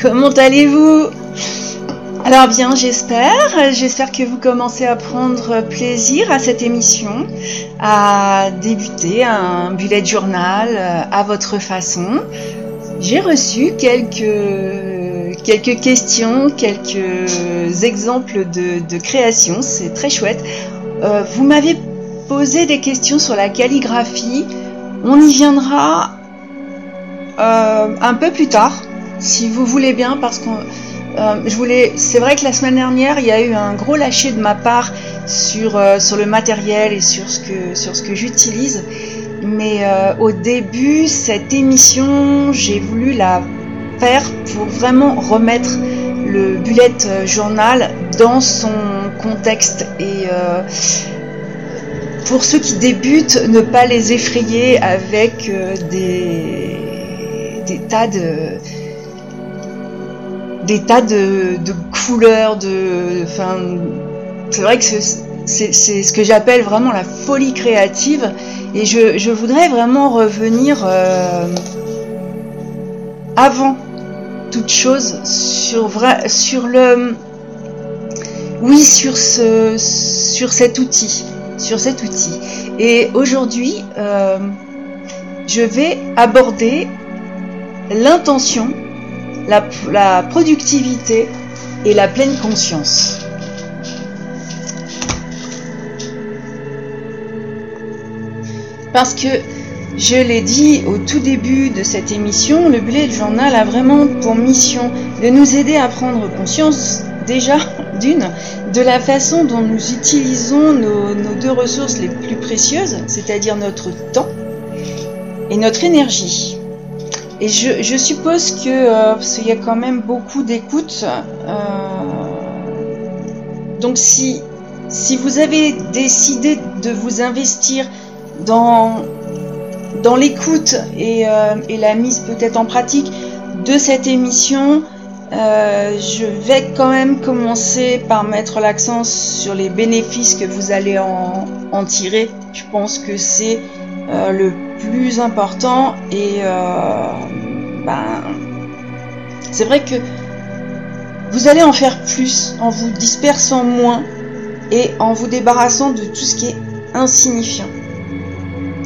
Comment allez-vous? Alors bien, j'espère, j'espère que vous commencez à prendre plaisir à cette émission, à débuter un bullet journal euh, à votre façon. J'ai reçu quelques, quelques questions, quelques exemples de, de création, c'est très chouette. Euh, vous m'avez posé des questions sur la calligraphie, on y viendra euh, un peu plus tard, si vous voulez bien, parce que euh, je voulais. C'est vrai que la semaine dernière, il y a eu un gros lâcher de ma part sur euh, sur le matériel et sur ce que que j'utilise. Mais au début, cette émission, j'ai voulu la faire pour vraiment remettre le bullet journal dans son contexte et pour ceux qui débutent, ne pas les effrayer avec des des tas de des tas de, couleurs, de, enfin, c'est vrai que c'est ce que j'appelle vraiment la folie créative, et je, voudrais vraiment revenir euh, avant toute chose sur sur le, oui, sur ce, sur cet outil, sur cet outil. Et aujourd'hui, euh, je vais aborder l'intention, la, productivité et la pleine conscience. Parce que, je l'ai dit au tout début de cette émission, le bullet journal a vraiment pour mission de nous aider à prendre conscience déjà d'une de la façon dont nous utilisons nos deux ressources les plus précieuses, c'est-à-dire notre temps et notre énergie. Et je, suppose que, euh, parce qu'il y a quand même beaucoup d'écoute, euh, donc si, si vous avez décidé de vous investir dans, dans l'écoute et, euh, la mise peut-être en pratique de cette émission, je vais quand même commencer par mettre l'accent sur les bénéfices que vous allez en, en tirer. Je pense que c'est le plus important et euh, ben, c'est vrai que vous allez en faire plus en vous dispersant moins et en vous débarrassant de tout ce qui est insignifiant.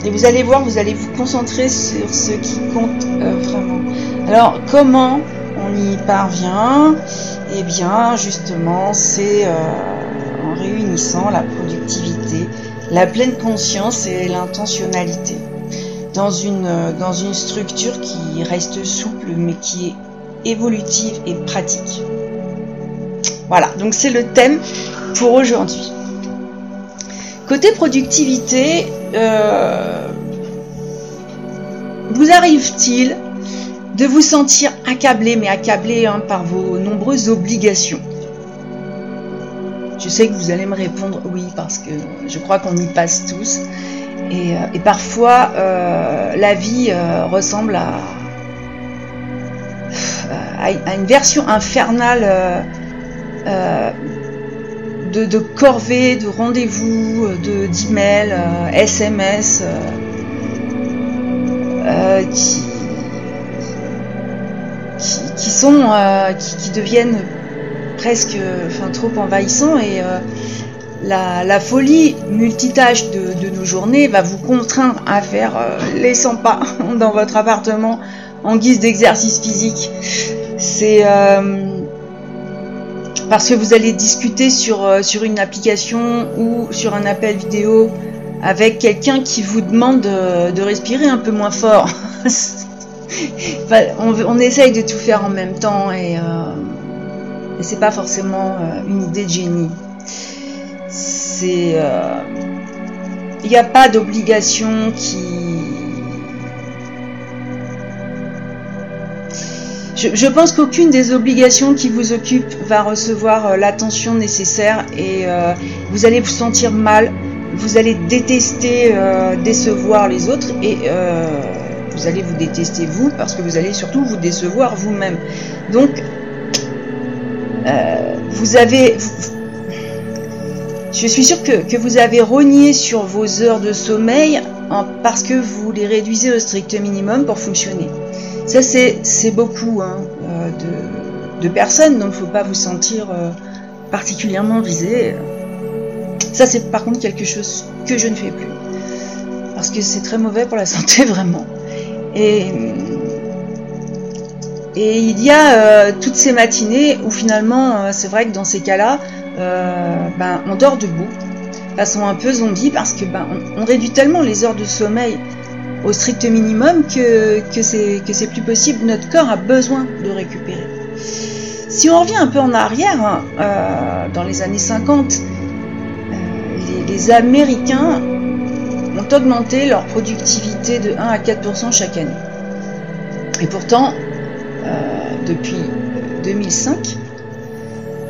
Et vous allez voir, vous allez vous concentrer sur ce qui compte euh, vraiment. Alors, comment on y parvient? Eh bien, justement, c'est euh, en réunissant la productivité, la pleine conscience et l'intentionnalité dans une, dans une structure qui reste souple mais qui est évolutive et pratique. Voilà, donc c'est le thème pour aujourd'hui. Côté productivité, euh, vous arrive-t-il de vous sentir accablé, mais accablé hein, par vos nombreuses obligations? Je sais que vous allez me répondre oui, parce que je crois qu'on y passe tous. Et, euh, parfois, euh, la vie euh, ressemble à, à, une version infernale de, de corvées, de rendez-vous, de d'emails, SMS, qui, qui, sont, qui, deviennent presque, enfin, trop envahissants et la, folie multitâche de, nos journées va vous contraindre à faire euh, les 100 pas dans votre appartement en guise d'exercice physique. C'est euh, parce que vous allez discuter sur, euh, sur une application ou sur un appel vidéo avec quelqu'un qui vous demande de, respirer un peu moins fort. on, essaye de tout faire en même temps et, et c'est pas forcément une idée de génie c'est euh, il n'y a pas d'obligation qui je, pense qu'aucune des obligations qui vous occupent va recevoir euh, l'attention nécessaire et euh, vous allez vous sentir mal, vous allez détester décevoir les autres et vous allez vous détester vous parce que vous allez surtout vous décevoir vous-même. Donc, vous avez, je suis sûre que, vous avez rogné sur vos heures de sommeil parce que vous les réduisez au strict minimum pour fonctionner. Ça, c'est beaucoup hein, de, personnes, donc il ne faut pas vous sentir particulièrement visé. Ça, c'est par contre quelque chose que je ne fais plus. Parce que c'est très mauvais pour la santé, vraiment. Et, et il y a euh, toutes ces matinées où finalement, euh, c'est vrai que dans ces cas-là, euh, ben, on dort debout, façon un peu zombie, parce que ben, on, réduit tellement les heures de sommeil au strict minimum que, que c'est plus possible. Notre corps a besoin de récupérer. Si on revient un peu en arrière, hein, dans les années 50, les, Américains ont augmenté leur productivité de 1 à 4% chaque année. Et pourtant, depuis 2005,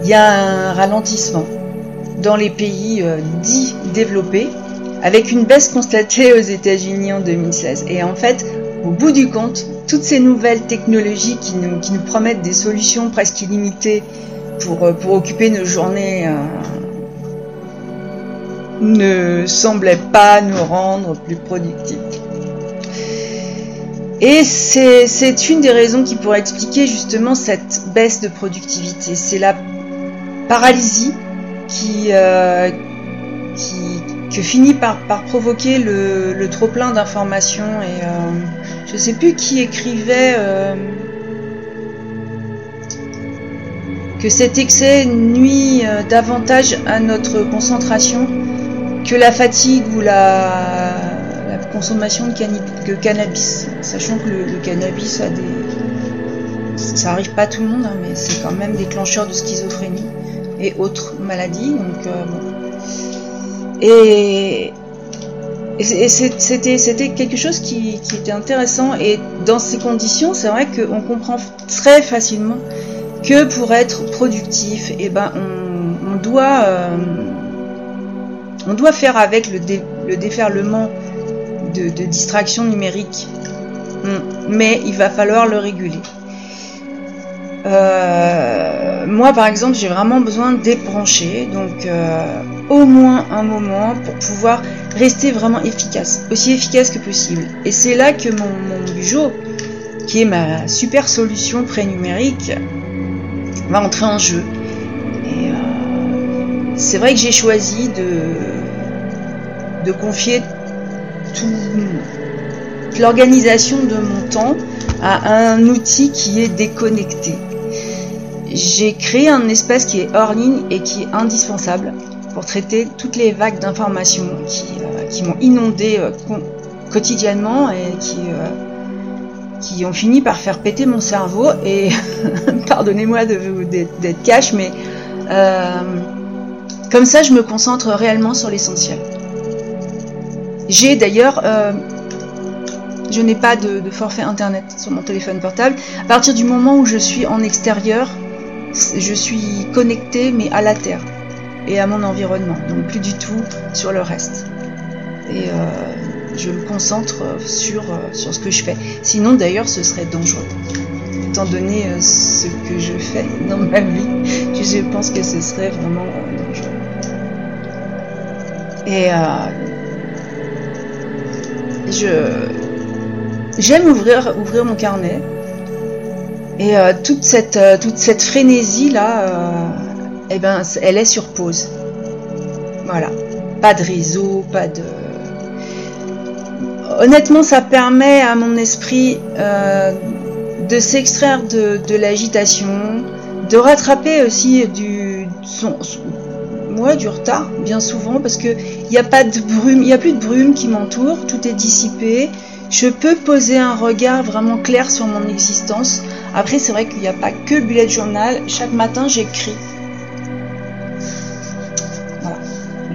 il y a un ralentissement dans les pays euh, dits développés, avec une baisse constatée aux États-Unis en 2016. Et en fait, au bout du compte, toutes ces nouvelles technologies qui nous, promettent des solutions presque illimitées pour, euh, occuper nos journées ne semblait pas nous rendre plus productifs. Et c'est une des raisons qui pourrait expliquer justement cette baisse de productivité. C'est la paralysie qui, euh, que finit par, provoquer le, trop plein d'informations. Et euh, je ne sais plus qui écrivait euh, que cet excès nuit davantage à notre concentration que la fatigue ou la, consommation de, cannabis. Sachant que le, cannabis a des. Ça arrive pas à tout le monde, hein, mais c'est quand même déclencheur de schizophrénie et autres maladies. Donc, euh, Et, c'était quelque chose qui, était intéressant. Et dans ces conditions, c'est vrai qu'on comprend très facilement que pour être productif, eh ben, on, doit. Euh, on doit faire avec le, déferlement de, distractions numériques, hmm. mais il va falloir le réguler. Euh, moi, par exemple, j'ai vraiment besoin de débrancher, donc euh, au moins un moment pour pouvoir rester vraiment efficace, aussi efficace que possible. Et c'est là que mon, mon qui est ma super solution pré-numérique, va entrer en jeu. Et euh, c'est vrai que j'ai choisi de, de confier toute l'organisation de mon temps à un outil qui est déconnecté. J'ai créé un espace qui est hors ligne et qui est indispensable pour traiter toutes les vagues d'informations qui, euh, m'ont inondé euh, quotidiennement et qui, euh, qui ont fini par faire péter mon cerveau. Et pardonnez-moi d'être cash, mais comme ça, je me concentre réellement sur l'essentiel. J'ai d'ailleurs, euh, je n'ai pas de, forfait internet sur mon téléphone portable. À partir du moment où je suis en extérieur, je suis connecté mais à la terre et à mon environnement, donc plus du tout sur le reste. Et euh, je me concentre sur, euh, sur ce que je fais. Sinon, d'ailleurs, ce serait dangereux. Étant donné ce que je fais dans ma vie, je pense que ce serait vraiment dangereux. Et euh, j'aime ouvrir mon carnet. Et euh, toute cette euh, toute cette frénésie là, eh ben elle est sur pause. Voilà, pas de réseau, pas de. Honnêtement, ça permet à mon esprit de s'extraire de, de l'agitation, de rattraper aussi du moi du retard, bien souvent, parce qu'il n'y a pas de brume, il n'y a plus de brume qui m'entoure, tout est dissipé. Je peux poser un regard vraiment clair sur mon existence. Après, c'est vrai qu'il n'y a pas que le bullet journal. Chaque matin, j'écris. Voilà.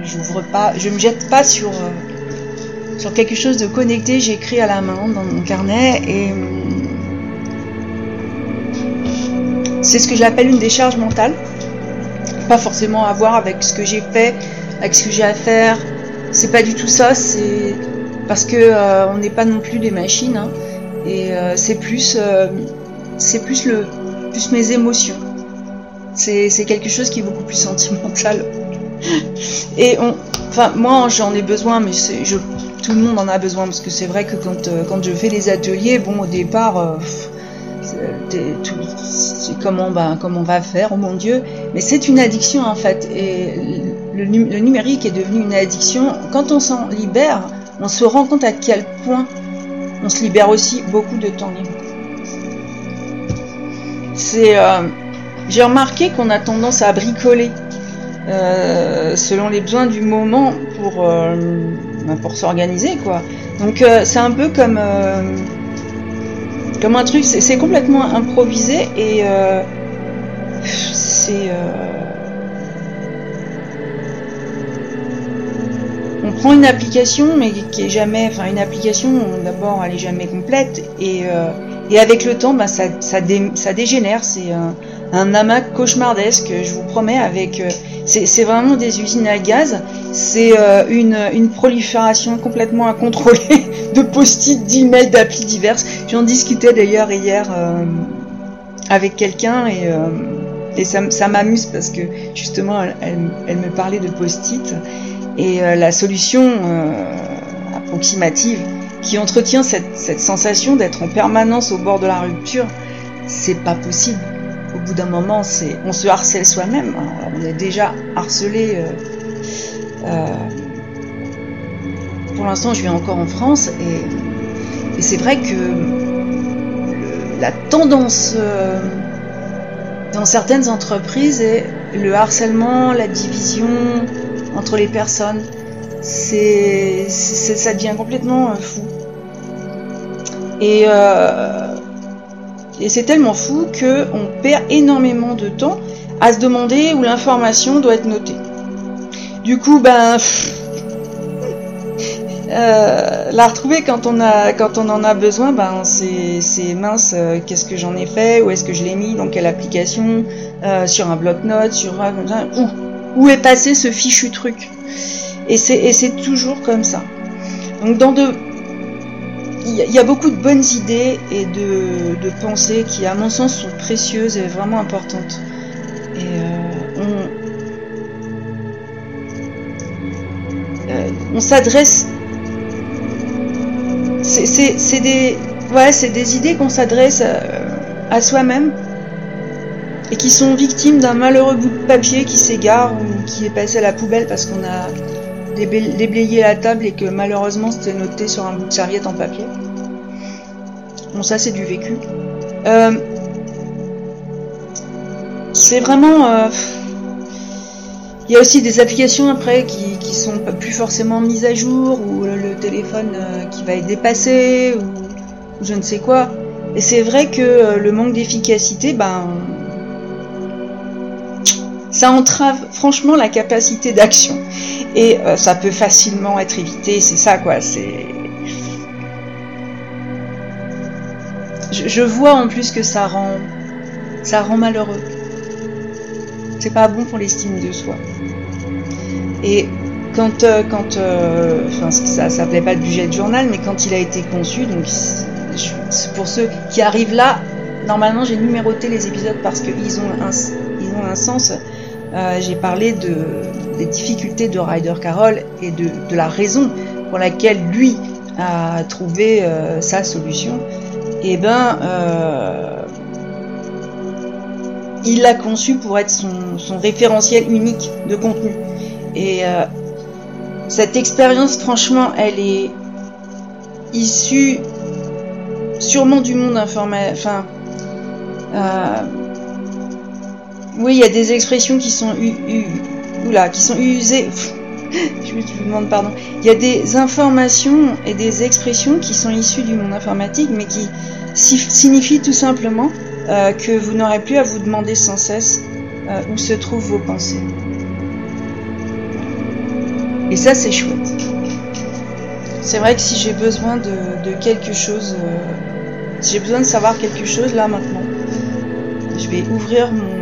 J'ouvre pas, me jette pas sur, euh, sur quelque chose de connecté. J'écris à la main dans mon carnet et hum, c'est ce que j'appelle une décharge mentale pas forcément à voir avec ce que j'ai fait, avec ce que j'ai à faire. C'est pas du tout ça, c'est parce que euh, on n'est pas non plus des machines. Hein. et euh, c'est plus, euh, c'est plus le, plus mes émotions. C'est quelque chose qui est beaucoup plus sentimental. Et on, Enfin, moi, j'en ai besoin, mais je, tout le monde en a besoin parce que c'est vrai que quand, quand je fais les ateliers, bon, au départ, comment, bah, comment on va faire, oh mon Dieu. Mais c'est une addiction en fait. Et le, numérique est devenu une addiction. Quand on s'en libère, on se rend compte à quel point on se libère aussi beaucoup de temps libre. Euh, j'ai remarqué qu'on a tendance à bricoler euh, selon les besoins du moment pour, euh, bah, pour s'organiser quoi. Donc c'est un peu comme comme un truc, c'est complètement improvisé et c'est on prend une application mais qui est jamais, enfin une application d'abord elle est jamais complète et, euh, et avec le temps bah, ça, ça, ça dégénère, c'est un, un, amas cauchemardesque, je vous promets, avec euh, c'est vraiment des usines à gaz, c'est euh, une, une, prolifération complètement incontrôlée de post-it, d'emails, d'applis diverses. J'en discutais d'ailleurs hier avec quelqu'un et, et ça, ça m'amuse parce que justement elle, elle me parlait de post-it et euh, la solution euh, approximative qui entretient cette, cette sensation d'être en permanence au bord de la rupture, c'est pas possible. Au bout d'un moment, c'est, on se harcèle soi-même. Hein. on est déjà harcelé. Euh, euh, pour l'instant, je vis encore en France et, c'est vrai que la tendance euh, dans certaines entreprises est le harcèlement, la division, entre les personnes. C'est, ça devient complètement fou. Et, et c'est tellement fou que on perd énormément de temps à se demander où l'information doit être notée. Du coup, ben, euh, la retrouver quand on a, quand on en a besoin, ben c'est, mince. qu'est-ce que j'en ai fait Où est-ce que je l'ai mis Dans quelle application Sur un bloc-notes Sur un où où est passé ce fichu truc? Et c'est toujours comme ça. Donc dans de... Il y, a beaucoup de bonnes idées et de, pensées qui, à mon sens, sont précieuses et vraiment importantes. Et euh, on, euh, on s'adresse. C'est des, ouais, c'est des idées qu'on s'adresse à, à soi-même et qui sont victimes d'un malheureux bout de papier qui s'égare ou qui est passé à la poubelle parce qu'on a déblayé la table et que malheureusement c'était noté sur un bout de serviette en papier. Bon, ça c'est du vécu. Euh, c'est vraiment. Euh, il y a aussi des applications après qui, qui sont plus forcément mises à jour ou le, téléphone euh, qui va être dépassé ou, ou je ne sais quoi. Et c'est vrai que le manque d'efficacité, ben, ça entrave franchement la capacité d'action. Et euh, ça peut facilement être évité, c'est ça quoi. Je, vois en plus que ça rend, ça rend malheureux. C'est pas bon pour l'estime de soi. Et quand, euh, quand, euh, enfin, ça s'appelait pas le budget de journal, mais quand il a été conçu, donc pour ceux qui arrivent là, normalement j'ai numéroté les épisodes parce qu'ils ont un, ils ont un sens. Euh, j'ai parlé de, des difficultés de Ryder Carroll et de, de, la raison pour laquelle lui a trouvé euh, sa solution. Et eh ben, euh, il l'a conçu pour être son, son, référentiel unique de contenu. Et euh, cette expérience, franchement, elle est issue sûrement du monde informatique. Enfin, euh, oui, il y a des expressions qui sont qui sont usées. je me demande pardon. Il y a des informations et des expressions qui sont issues du monde informatique, mais qui signifient tout simplement euh, que vous n'aurez plus à vous demander sans cesse euh, où se trouvent vos pensées. Et ça, c'est chouette. C'est vrai que si j'ai besoin de, quelque chose, euh, si j'ai besoin de savoir quelque chose là maintenant, je vais ouvrir mon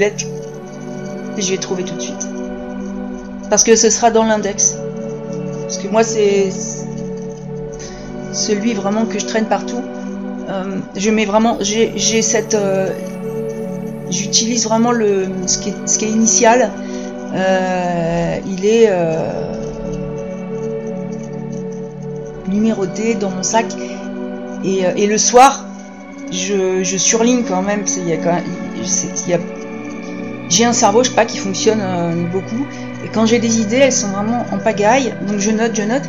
et je vais trouver tout de suite. Parce que ce sera dans l'index. Parce que moi, c'est celui vraiment que je traîne partout. Euh, je mets vraiment, j'ai cette, euh, j'utilise vraiment le ce qui, est, ce qui est initial il est numéroté dans mon sac. Et, le soir, je, surligne quand même. Il y a quand même, j'ai un cerveau, je sais pas, qui fonctionne beaucoup. Et quand j'ai des idées, elles sont vraiment en pagaille. Donc je note, je note.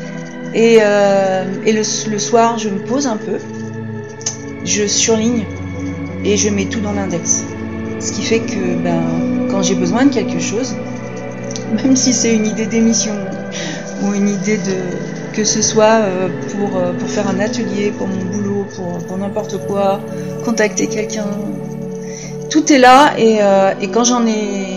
Et, le, soir, je me pose un peu je surligne et je mets tout dans l'index. Ce qui fait que ben, quand j'ai besoin de quelque chose, même si c'est une idée d'émission ou une idée de que ce soit euh, pour, euh, pour faire un atelier, pour mon boulot, pour, n'importe quoi, contacter quelqu'un, tout est là et, euh, quand j'en ai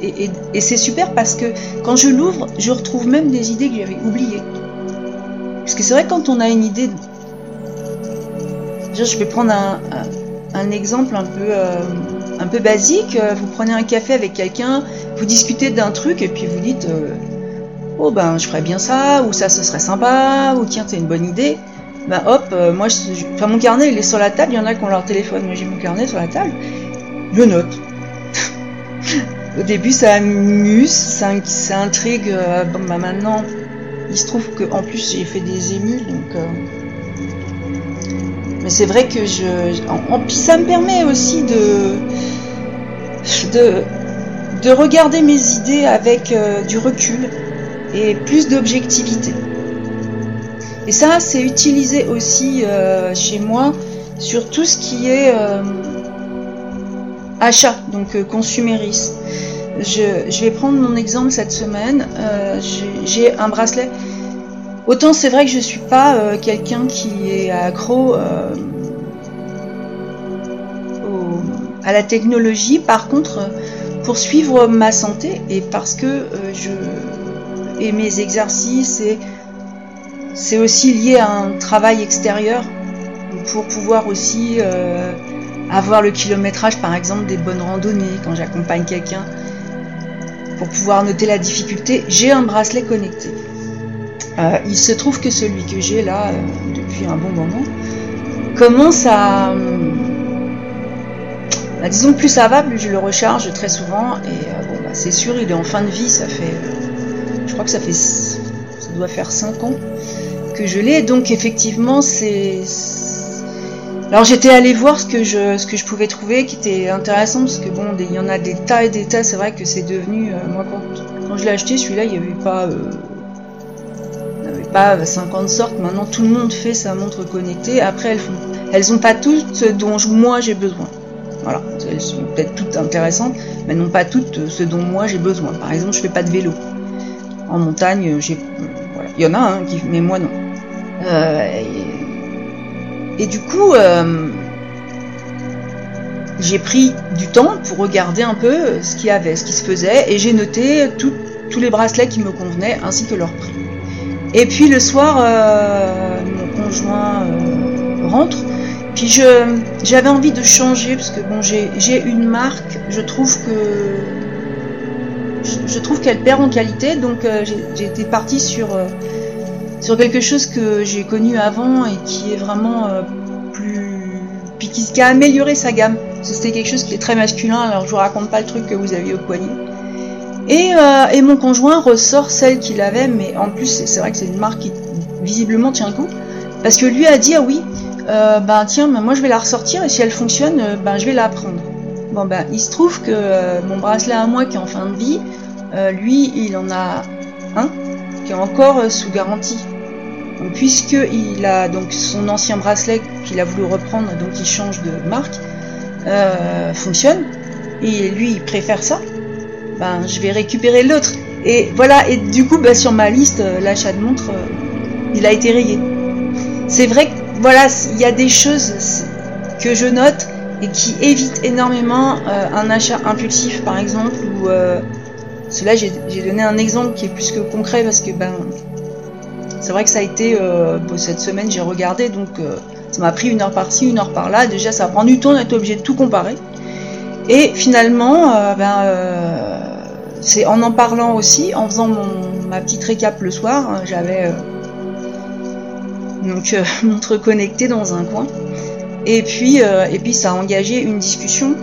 et, c'est super parce que quand je l'ouvre, je retrouve même des idées que j'avais oubliées. Parce que c'est vrai quand on a une idée je vais prendre un, exemple un peu, euh, un peu basique. Vous prenez un café avec quelqu'un, vous discutez d'un truc et puis vous dites euh, Oh ben je ferais bien ça, ou ça ce serait sympa, ou tiens c'est une bonne idée. Ben hop, euh, moi enfin, mon carnet il est sur la table, il y en a qui ont leur téléphone, moi j'ai mon carnet sur la table, je note. Au début ça amuse, ça, intrigue, bon ben maintenant il se trouve qu'en plus j'ai fait des émus donc mais c'est vrai que je. En, ça me permet aussi de. de, de regarder mes idées avec euh, du recul et plus d'objectivité. Et ça, c'est utilisé aussi euh, chez moi sur tout ce qui est euh, achat, donc consumérisme. Je, vais prendre mon exemple cette semaine. J'ai un bracelet Autant c'est vrai que je suis pas euh, quelqu'un qui est accro euh, à la technologie. Par contre, pour suivre ma santé et parce que euh, je et mes exercices et c'est aussi lié à un travail extérieur pour pouvoir aussi avoir le kilométrage par exemple des bonnes randonnées quand j'accompagne quelqu'un pour pouvoir noter la difficulté j'ai un bracelet connecté euh, il se trouve que celui que j'ai là euh, depuis un bon moment commence à. Euh, bah, disons, plus ça va, plus je le recharge très souvent. Et bon, bah, c'est sûr, il est en fin de vie. Ça fait. je crois que ça fait. Doit faire 5 ans que je l'ai. Donc, effectivement, c'est. Alors j'étais allée voir ce que je ce que je pouvais trouver qui était intéressant parce que bon il y en a des tas et des tas c'est vrai que c'est devenu moi quand, quand je l'ai acheté celui-là il n'y avait pas pas 50 sortes. Maintenant, tout le monde fait sa montre connectée. Après, elles font, elles ont pas toutes ce dont moi j'ai besoin. Voilà, elles sont peut-être toutes intéressantes, mais non pas toutes ce dont moi j'ai besoin. Par exemple, je fais pas de vélo. En montagne, j'ai, il y en a un qui, mais moi non. Euh, et, du coup, euh, j'ai pris du temps pour regarder un peu ce qu'il y avait, ce qui se faisait, et j'ai noté tous les bracelets qui me convenaient ainsi que leur prix. Et puis le soir, euh, mon conjoint rentre. Puis je, j'avais envie de changer parce que bon, j'ai, une marque. Je trouve que je, trouve qu'elle perd en qualité. Donc euh, j'ai, été partie sur sur quelque chose que j'ai connu avant et qui est vraiment plus puis qui, a amélioré sa gamme. C'était quelque chose qui est très masculin. Alors je vous raconte pas le truc que vous aviez au poignet. Euh, et, mon conjoint ressort celle qu'il avait, mais en plus c'est vrai que c'est une marque qui visiblement tient le coup, parce que lui a dit ah oui, euh, ben tiens, moi je vais la ressortir et si elle fonctionne, euh, ben je vais la prendre. Bon ben il se trouve que mon bracelet à moi qui est en fin de vie, lui il en a un qui est encore sous garantie. Donc, puisque il a donc son ancien bracelet qu'il a voulu reprendre, donc il change de marque, fonctionne, et lui il préfère ça. Ben, je vais récupérer l'autre. Et voilà, et du coup, ben, sur ma liste, euh, l'achat de montre, euh, il a été rayé. C'est vrai que, voilà, il y a des choses que je note et qui évitent énormément euh, un achat impulsif, par exemple, ou cela, j'ai donné un exemple qui est plus que concret parce que, ben, c'est vrai que ça a été, cette semaine, j'ai regardé, donc ça m'a pris une heure par-ci, une heure par-là. Déjà, ça prend du temps d'être obligé de tout comparer. Et finalement, ben, c'est en en parlant aussi, en faisant ma petite récap le soir, hein, j'avais euh, donc euh, montre connectée dans un coin. Et puis, euh, et puis ça a engagé une discussion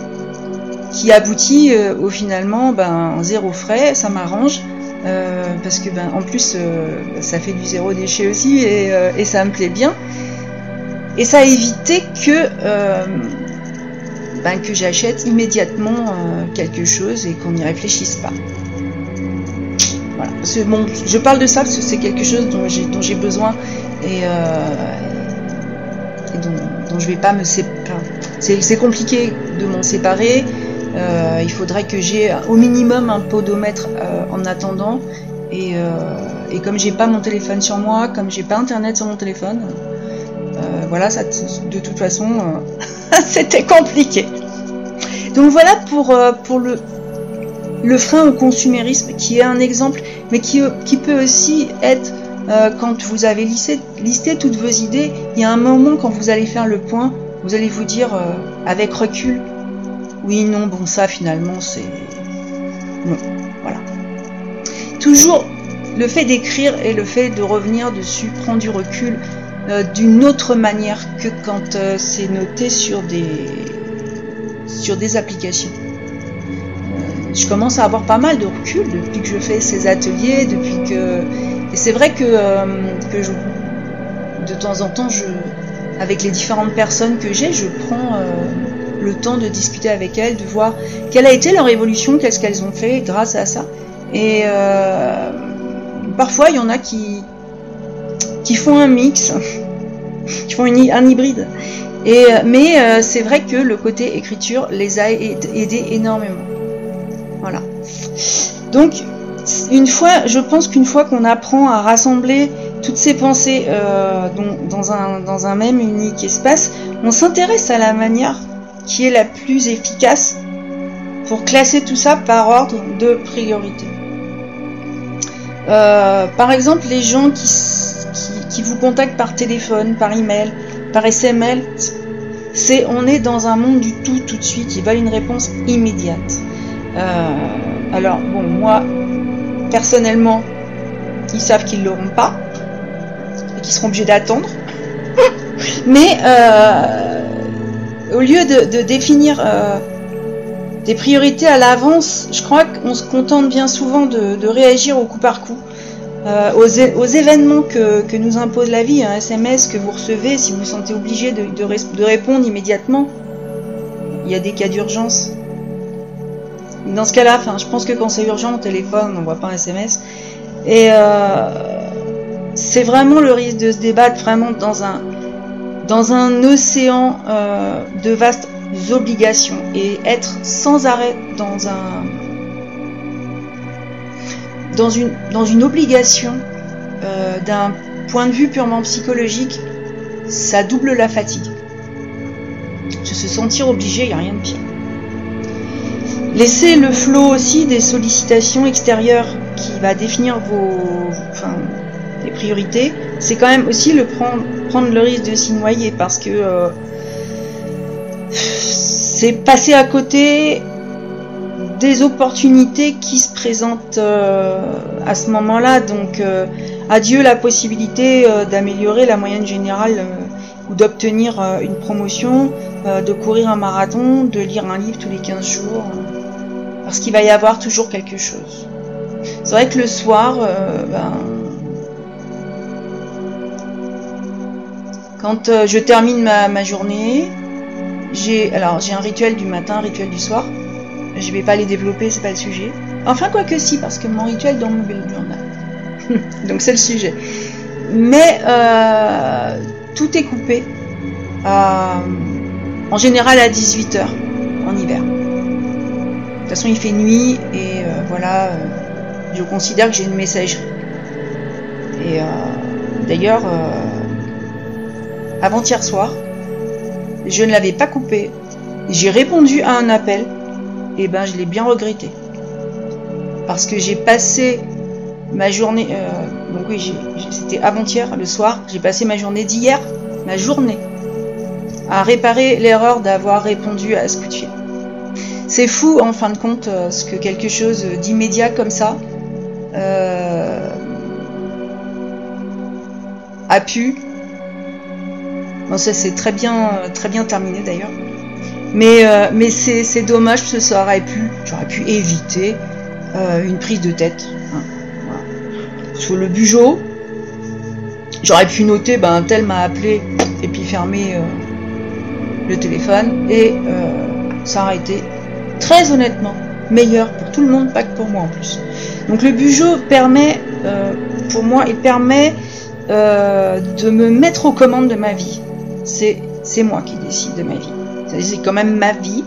qui aboutit au finalement ben, zéro frais, ça m'arrange. parce que ben, en plus ça fait du zéro déchet aussi et, ça me plaît bien et ça a évité que ben, que j'achète immédiatement quelque chose et qu'on n'y réfléchisse pas. Voilà. Bon, je parle de ça parce que c'est quelque chose dont j'ai besoin et, dont, je vais pas me séparer. c'est compliqué de m'en séparer. Euh, il faudrait que j'ai au minimum un podomètre euh, en attendant. Et, euh, et comme j'ai pas mon téléphone sur moi, comme j'ai pas internet sur mon téléphone, voilà, ça, de toute façon, c'était compliqué. Donc voilà pour, pour le, le frein au consumérisme, qui est un exemple, mais qui, qui peut aussi être euh, quand vous avez listé, toutes vos idées, il y a un moment quand vous allez faire le point, vous allez vous dire euh, avec recul, oui, non, bon, ça finalement c'est. Non, voilà. Toujours le fait d'écrire et le fait de revenir dessus prend du recul euh, d'une autre manière que quand c'est noté sur des, sur des applications. je commence à avoir pas mal de recul depuis que je fais ces ateliers, depuis que et c'est vrai que, euh, de temps en temps, je, avec les différentes personnes que j'ai, je prends euh, le temps de discuter avec elles, de voir quelle a été leur évolution, qu'est-ce qu'elles ont fait grâce à ça. Et euh, parfois, il y en a qui, qui font un mix, qui font un hybride. Et, mais c'est vrai que le côté écriture les a aidés énormément. Voilà. Donc, une fois, je pense qu'une fois qu'on apprend à rassembler toutes ces pensées euh, dans, un, même unique espace, on s'intéresse à la manière qui est la plus efficace pour classer tout ça par ordre de priorité. Euh, par exemple, les gens qui, qui, vous contactent par téléphone, par email, par SML, c'est on est dans un monde du tout tout de suite. Ils veulent une réponse immédiate. Euh, alors bon, moi, personnellement, ils savent qu'ils ne l'auront pas et qu'ils seront obligés d'attendre. Mais euh, au lieu de, définir euh, des priorités à l'avance, je crois qu'on se contente bien souvent de, réagir au coup par coup. Euh, aux, événements que, nous impose la vie, un SMS que vous recevez, si vous vous sentez obligé de, de répondre immédiatement, il y a des cas d'urgence. Dans ce cas-là, je pense que quand c'est urgent au téléphone, on voit pas un SMS. Et euh, c'est vraiment le risque de se débattre vraiment dans un, dans un océan euh, de vastes obligations et être sans arrêt dans un dans une, dans une obligation euh, d'un point de vue purement psychologique, ça double la fatigue. Se sentir obligé, il n'y a rien de pire. Laissez le flot aussi des sollicitations extérieures qui va définir vos, priorités. C'est quand même aussi le prendre, prendre le risque de s'y noyer parce que euh, c'est passer à côté des opportunités qui se présentent euh, à ce moment-là. Donc, euh, adieu la possibilité d'améliorer la moyenne générale ou d'obtenir une promotion, de courir un marathon, de lire un livre tous les 15 jours parce qu'il va y avoir toujours quelque chose. C'est vrai que le soir, euh, ben, quand euh, je termine ma, journée, j'ai un rituel du matin, un rituel du soir. Je vais pas les développer, c'est pas le sujet. Enfin, quoi que si, parce que mon rituel dans mon journal. Donc c'est le sujet. Mais euh, tout est coupé. en général à 18h en hiver. De toute façon, il fait nuit et euh, voilà, euh, je considère que j'ai une messagerie. Et euh, d'ailleurs, avant-hier soir, je ne l'avais pas coupé. J'ai répondu à un appel et ben je l'ai bien regretté. Parce que j'ai passé ma journée, donc oui, c'était avant-hier le soir, j'ai passé ma journée d'hier, ma journée, à réparer l'erreur d'avoir répondu à ce coup de fil. C'est fou en fin de compte euh, ce que quelque chose d'immédiat comme ça euh, a pu. Bon, ça c'est très bien, très bien terminé d'ailleurs. Mais, mais c'est dommage parce que ça aurait pu, j'aurais pu éviter une prise de tête. Hein, Sur le bugeot, j'aurais pu noter, ben tel m'a appelé et puis fermer le téléphone et été très honnêtement meilleur pour tout le monde, pas que pour moi en plus. Donc le Bugeot permet, euh, pour moi, il permet euh, de me mettre aux commandes de ma vie. C'est, moi qui décide de ma vie. C'est quand même ma vie,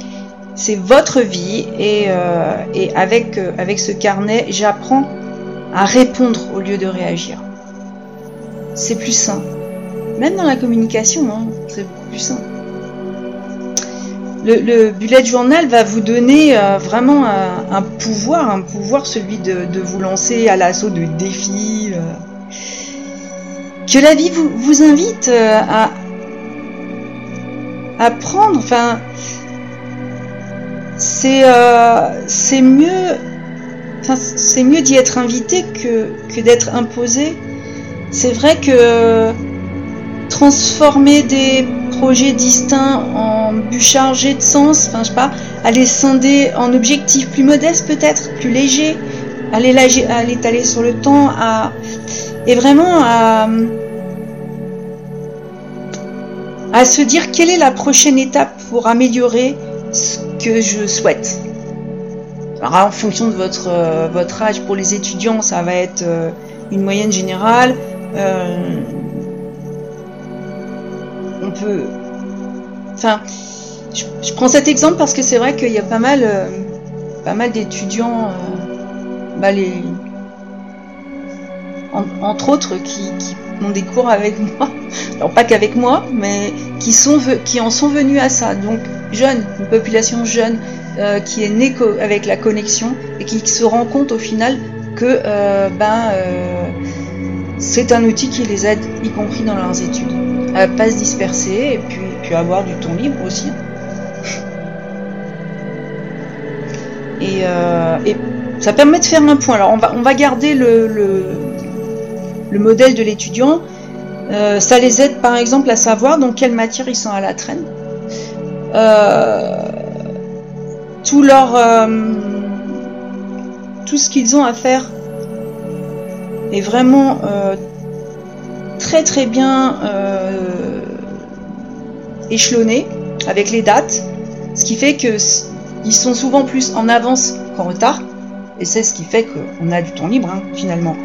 c'est votre vie et, euh, avec ce carnet, j'apprends à répondre au lieu de réagir. C'est plus sain. Même dans la communication, hein, c'est beaucoup plus sain le, bullet journal va vous donner euh, vraiment un, pouvoir, un pouvoir, celui de, vous lancer à l'assaut de défis. Euh, que la vie vous, invite euh, à, à prendre. Enfin, c'est mieux. D'y être invité que d'être imposé. C'est vrai que transformer des projets distincts en but chargé de sens, enfin je sais pas, à les scinder en objectifs plus modestes peut-être, plus légers, à l'étaler sur le temps, à, et vraiment à, à se dire quelle est la prochaine étape pour améliorer ce que je souhaite. Alors en fonction de votre, euh, votre âge, pour les étudiants, ça va être euh, une moyenne générale. Euh, je, prends cet exemple parce que c'est vrai qu'il y a pas mal, euh, mal d'étudiants, euh, bah, entre autres, qui, ont des cours avec moi. Alors pas qu'avec moi, mais qui en sont venus à ça. Donc jeunes, une population jeune euh, qui est née avec la connexion et qui se rend compte au final que ben c'est un outil qui les aide, y compris dans leurs études à pas se disperser et puis, avoir du temps libre aussi. Et, euh, et, ça permet de faire un point. Alors on va, on va garder le, le, modèle de l'étudiant. Euh, ça les aide par exemple à savoir dans quelle matière ils sont à la traîne. Euh, tout leur tout ce qu'ils ont à faire est vraiment très très bien euh, échelonnés avec les dates, ce qui fait que ils sont souvent plus en avance qu'en retard, et c'est ce qui fait qu'on a du temps libre hein, finalement.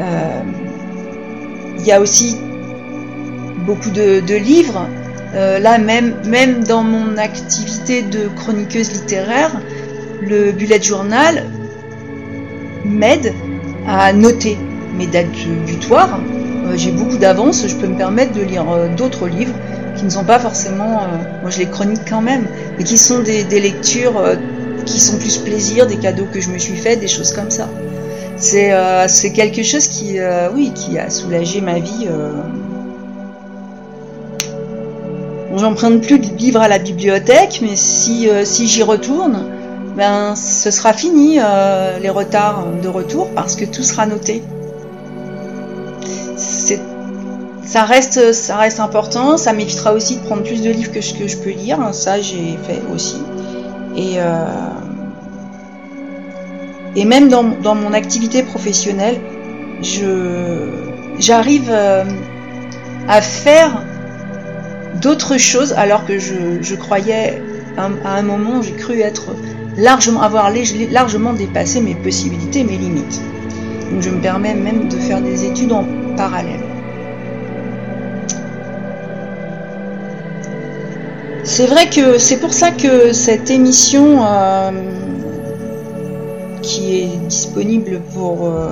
Euh, il y a aussi beaucoup de, livres. Euh, là même, même dans mon activité de chroniqueuse littéraire, le bullet journal m'aide à noter mes dates butoirs j'ai beaucoup d'avance, je peux me permettre de lire euh, d'autres livres qui ne sont pas forcément, euh, moi je les chronique quand même, mais qui sont des, lectures qui sont plus plaisir, des cadeaux que je me suis fait, des choses comme ça. C'est c'est quelque chose qui, oui, qui a soulagé ma vie. Bon, J'emprunte plus de livres à la bibliothèque, mais si, si j'y retourne, ben ce sera fini les retards de retour parce que tout sera noté ça reste, ça reste important. Ça m'évitera aussi de prendre plus de livres que ce que je peux lire. Ça, j'ai fait aussi. Et, euh, et même dans, mon activité professionnelle, je, j'arrive euh, à faire d'autres choses alors que je, croyais à un moment, j'ai cru être largement, avoir largement dépassé mes possibilités, mes limites. Donc je me permets même de faire des études en parallèle. C'est vrai que c'est pour ça que cette émission euh, qui est disponible pour euh,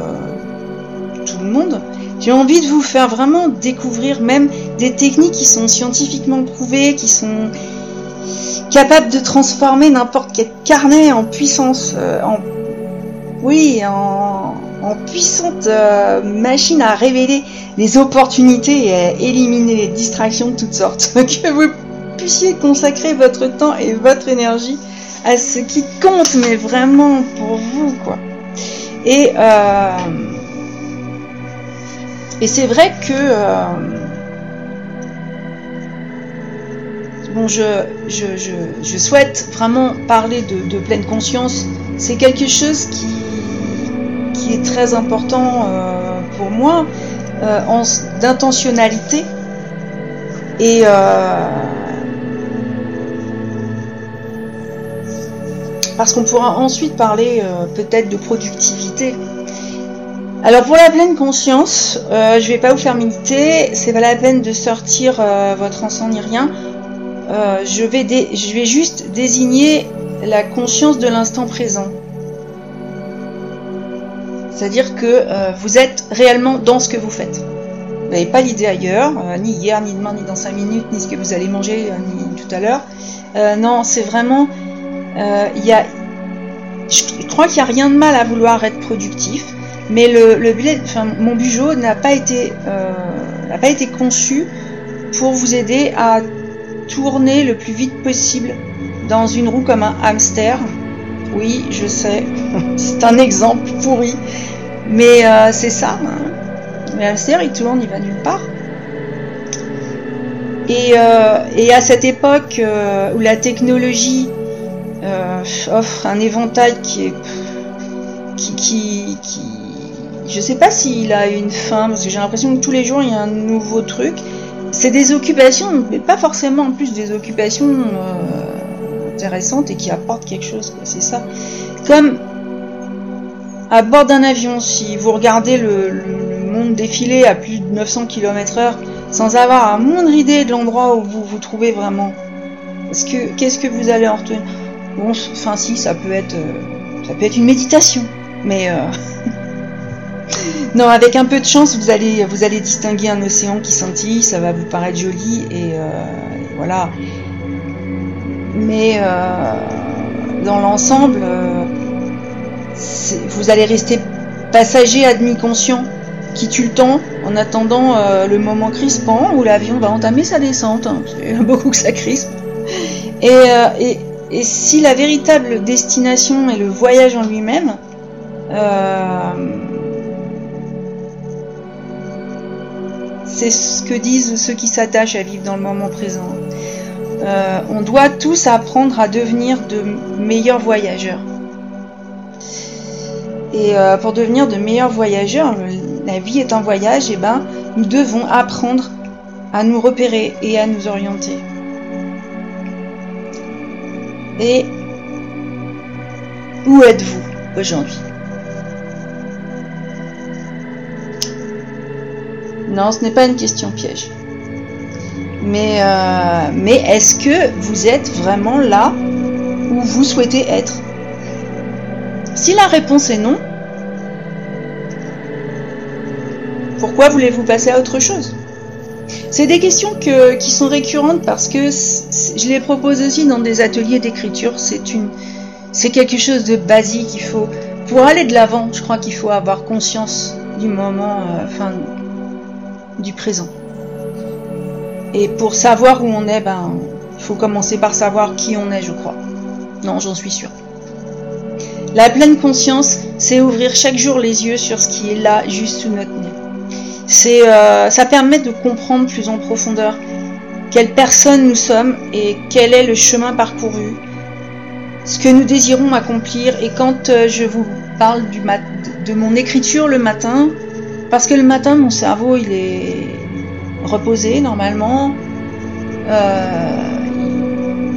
tout le monde, j'ai envie de vous faire vraiment découvrir même des techniques qui sont scientifiquement prouvées, qui sont capables de transformer n'importe quel carnet en puissance, euh, en oui, en, en puissante euh, machine à révéler les opportunités et à éliminer les distractions de toutes sortes. que vous puissiez consacrer votre temps et votre énergie à ce qui compte, mais vraiment pour vous, quoi. Et, euh, et c'est vrai que euh, bon, je, je, souhaite vraiment parler de, pleine conscience. C'est quelque chose qui, qui est très important euh, pour moi, euh, d'intentionnalité. Et euh, parce qu'on pourra ensuite parler peut-être de productivité. Alors pour la pleine conscience, je vais pas vous faire méditer, c'est pas la peine de sortir votre encens ni rien. Je, vais je vais juste désigner la conscience de l'instant présent. C'est-à-dire que euh, vous êtes réellement dans ce que vous faites. Vous n'avez pas l'idée ailleurs, euh, ni hier, ni demain, ni dans 5 minutes, ni ce que vous allez manger, ni tout à l'heure. non, c'est vraiment... Y a, je crois qu'il n'y a rien de mal à vouloir être productif, mais le, le enfin, mon bugeot n'a pas pas été conçu pour vous aider à tourner le plus vite possible dans une roue comme un hamster. Oui, je sais, c'est un exemple pourri, mais euh, c'est ça. Hein. Le hamster, il tourne, il va nulle part. Et, euh, à cette époque euh, où la technologie offre un éventail qui est qui, qui, qui je sais pas s'il a une fin parce que j'ai l'impression que tous les jours il y a un nouveau truc c'est des occupations, mais pas forcément en plus des occupations et qui apportent quelque chose. C'est ça. Comme à bord d'un avion, si vous regardez le, monde défiler à plus de 900 km/h sans avoir un moindre idée de l'endroit où vous vous trouvez vraiment, qu'est-ce que qu'est-ce que vous allez en retenir? Bon, enfin si, ça peut être euh, ça peut être une méditation, mais euh, Non, avec un peu de chance, vous allez, vous allez distinguer un océan qui scintille, ça va vous paraître joli, et, euh, voilà. Mais euh, dans l'ensemble, euh, vous allez rester passager à demi-conscient qui tue le temps en attendant le moment crispant où l'avion va entamer sa descente. Hein, Il y beaucoup que ça crispe. Et, et, si la véritable destination est le voyage en lui-même, C'est ce que disent ceux qui s'attachent à vivre dans le moment présent. Euh, on doit tous apprendre à devenir de meilleurs voyageurs. Et euh, pour devenir de meilleurs voyageurs, la vie est un voyage, et ben nous devons apprendre à nous repérer et à nous orienter. Et où êtes-vous aujourd'hui? Non, ce n'est pas une question piège. Mais, euh, mais est-ce que vous êtes vraiment là où vous souhaitez être? Si la réponse est non, pourquoi voulez-vous passer à autre chose? C'est des questions qui sont récurrentes parce que je les propose aussi dans des ateliers d'écriture. C'est une, c'est quelque chose de basique. Il faut, pour aller de l'avant, je crois qu'il faut avoir conscience du moment, euh, enfin, du présent. Et pour savoir où on est, ben, il faut commencer par savoir qui on est, je crois. Non, j'en suis sûre. La pleine conscience, c'est ouvrir chaque jour les yeux sur ce qui est là, juste sous notre nez. C'est, euh, ça permet de comprendre plus en profondeur quelle personne nous sommes et quel est le chemin parcouru, ce que nous désirons accomplir. Et quand euh, je vous parle du mat de mon écriture le matin, parce que le matin, mon cerveau, il est reposé normalement. Euh,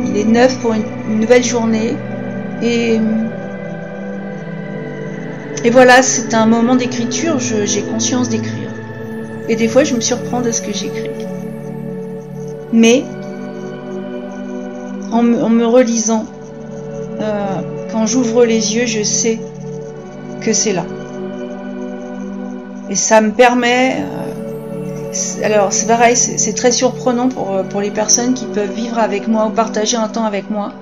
il est neuf pour une, nouvelle journée. Et, et voilà, c'est un moment d'écriture. J'ai conscience d'écrire. Et des fois, je me surprends de ce que j'écris. Mais, en me, relisant, euh, quand j'ouvre les yeux, je sais que c'est là. Et ça me permet. Euh, alors, c'est pareil, c'est très surprenant pour, euh, pour les personnes qui peuvent vivre avec moi ou partager un temps avec moi.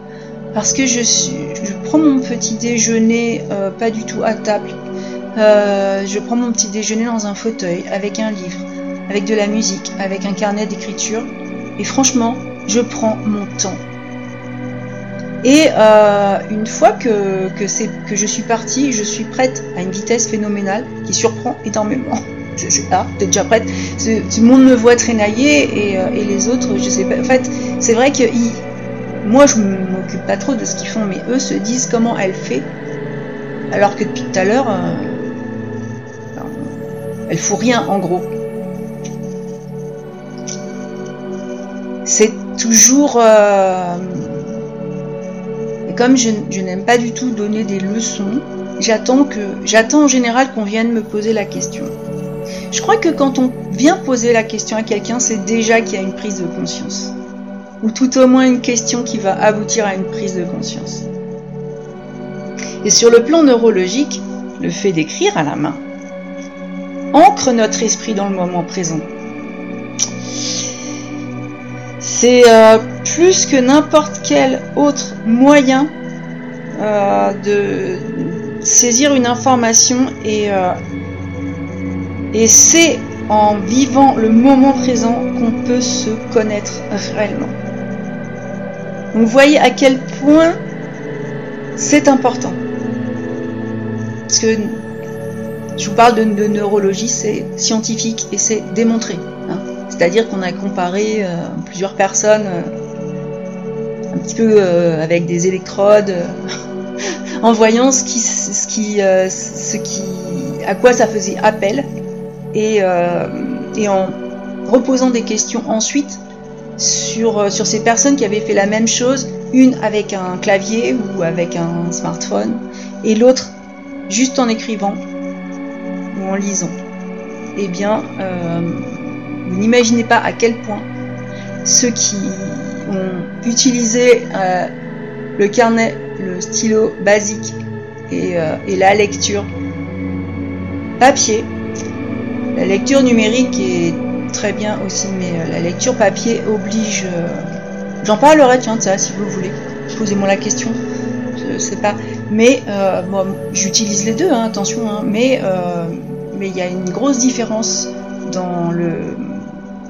Parce que je, je prends mon petit déjeuner euh, pas du tout à table. je prends mon petit déjeuner dans un fauteuil avec un livre, avec de la musique, avec un carnet d'écriture. Et franchement, je prends mon temps. Et euh, une fois que, que je suis partie, je suis prête à une vitesse phénoménale qui surprend énormément. C'est ça, t'es déjà prête. Tout le monde me voit traînailler et, euh, et, les autres, je sais pas. En fait, c'est vrai que moi je m'occupe pas trop de ce qu'ils font, mais eux se disent comment elle fait, alors que depuis tout à l'heure, euh, elle fout rien en gros. C'est toujours. Euh, et comme je, n'aime pas du tout donner des leçons, j'attends en général qu'on vienne me poser la question. Je crois que quand on vient poser la question à quelqu'un, c'est déjà qu'il y a une prise de conscience. Ou tout au moins une question qui va aboutir à une prise de conscience. Et sur le plan neurologique, le fait d'écrire à la main ancre notre esprit dans le moment présent. C'est euh, plus que n'importe quel autre moyen euh, de saisir une information et, euh, et c'est en vivant le moment présent qu'on peut se connaître réellement. vous voyez à quel point c'est important. Parce que je vous parle de, neurologie, c'est scientifique et c'est démontré. Hein. C'est-à-dire qu'on a comparé euh, plusieurs personnes un petit peu euh, avec des électrodes en voyant ce qui, ce qui, ce qui, à quoi ça faisait appel euh, et, en reposant des questions ensuite sur, euh, sur ces personnes qui avaient fait la même chose, une avec un clavier ou avec un smartphone, et l'autre juste en écrivant ou en lisant. Eh bien, euh, vous n'imaginez pas à quel point ceux qui ont utilisé le carnet, le stylo basique et la lecture papier la lecture numérique est très bien aussi, mais euh, la lecture papier oblige. Euh, j'en parlerai, tiens, de ça, si vous voulez. Posez-moi la question. Je sais pas. Mais euh, j'utilise les deux, hein, attention. Hein, mais mais il y a une grosse différence dans le.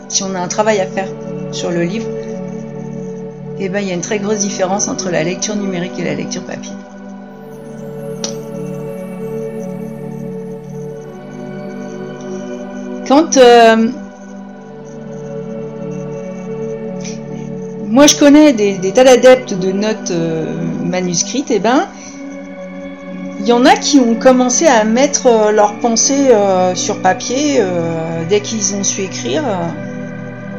Si on a un travail à faire sur le livre, eh ben il y a une très grosse différence entre la lecture numérique et la lecture papier. Quand euh, moi je connais des, tas d'adeptes de notes euh, manuscrites, et eh ben il y en a qui ont commencé à mettre euh, leurs pensées sur papier dès qu'ils ont su écrire.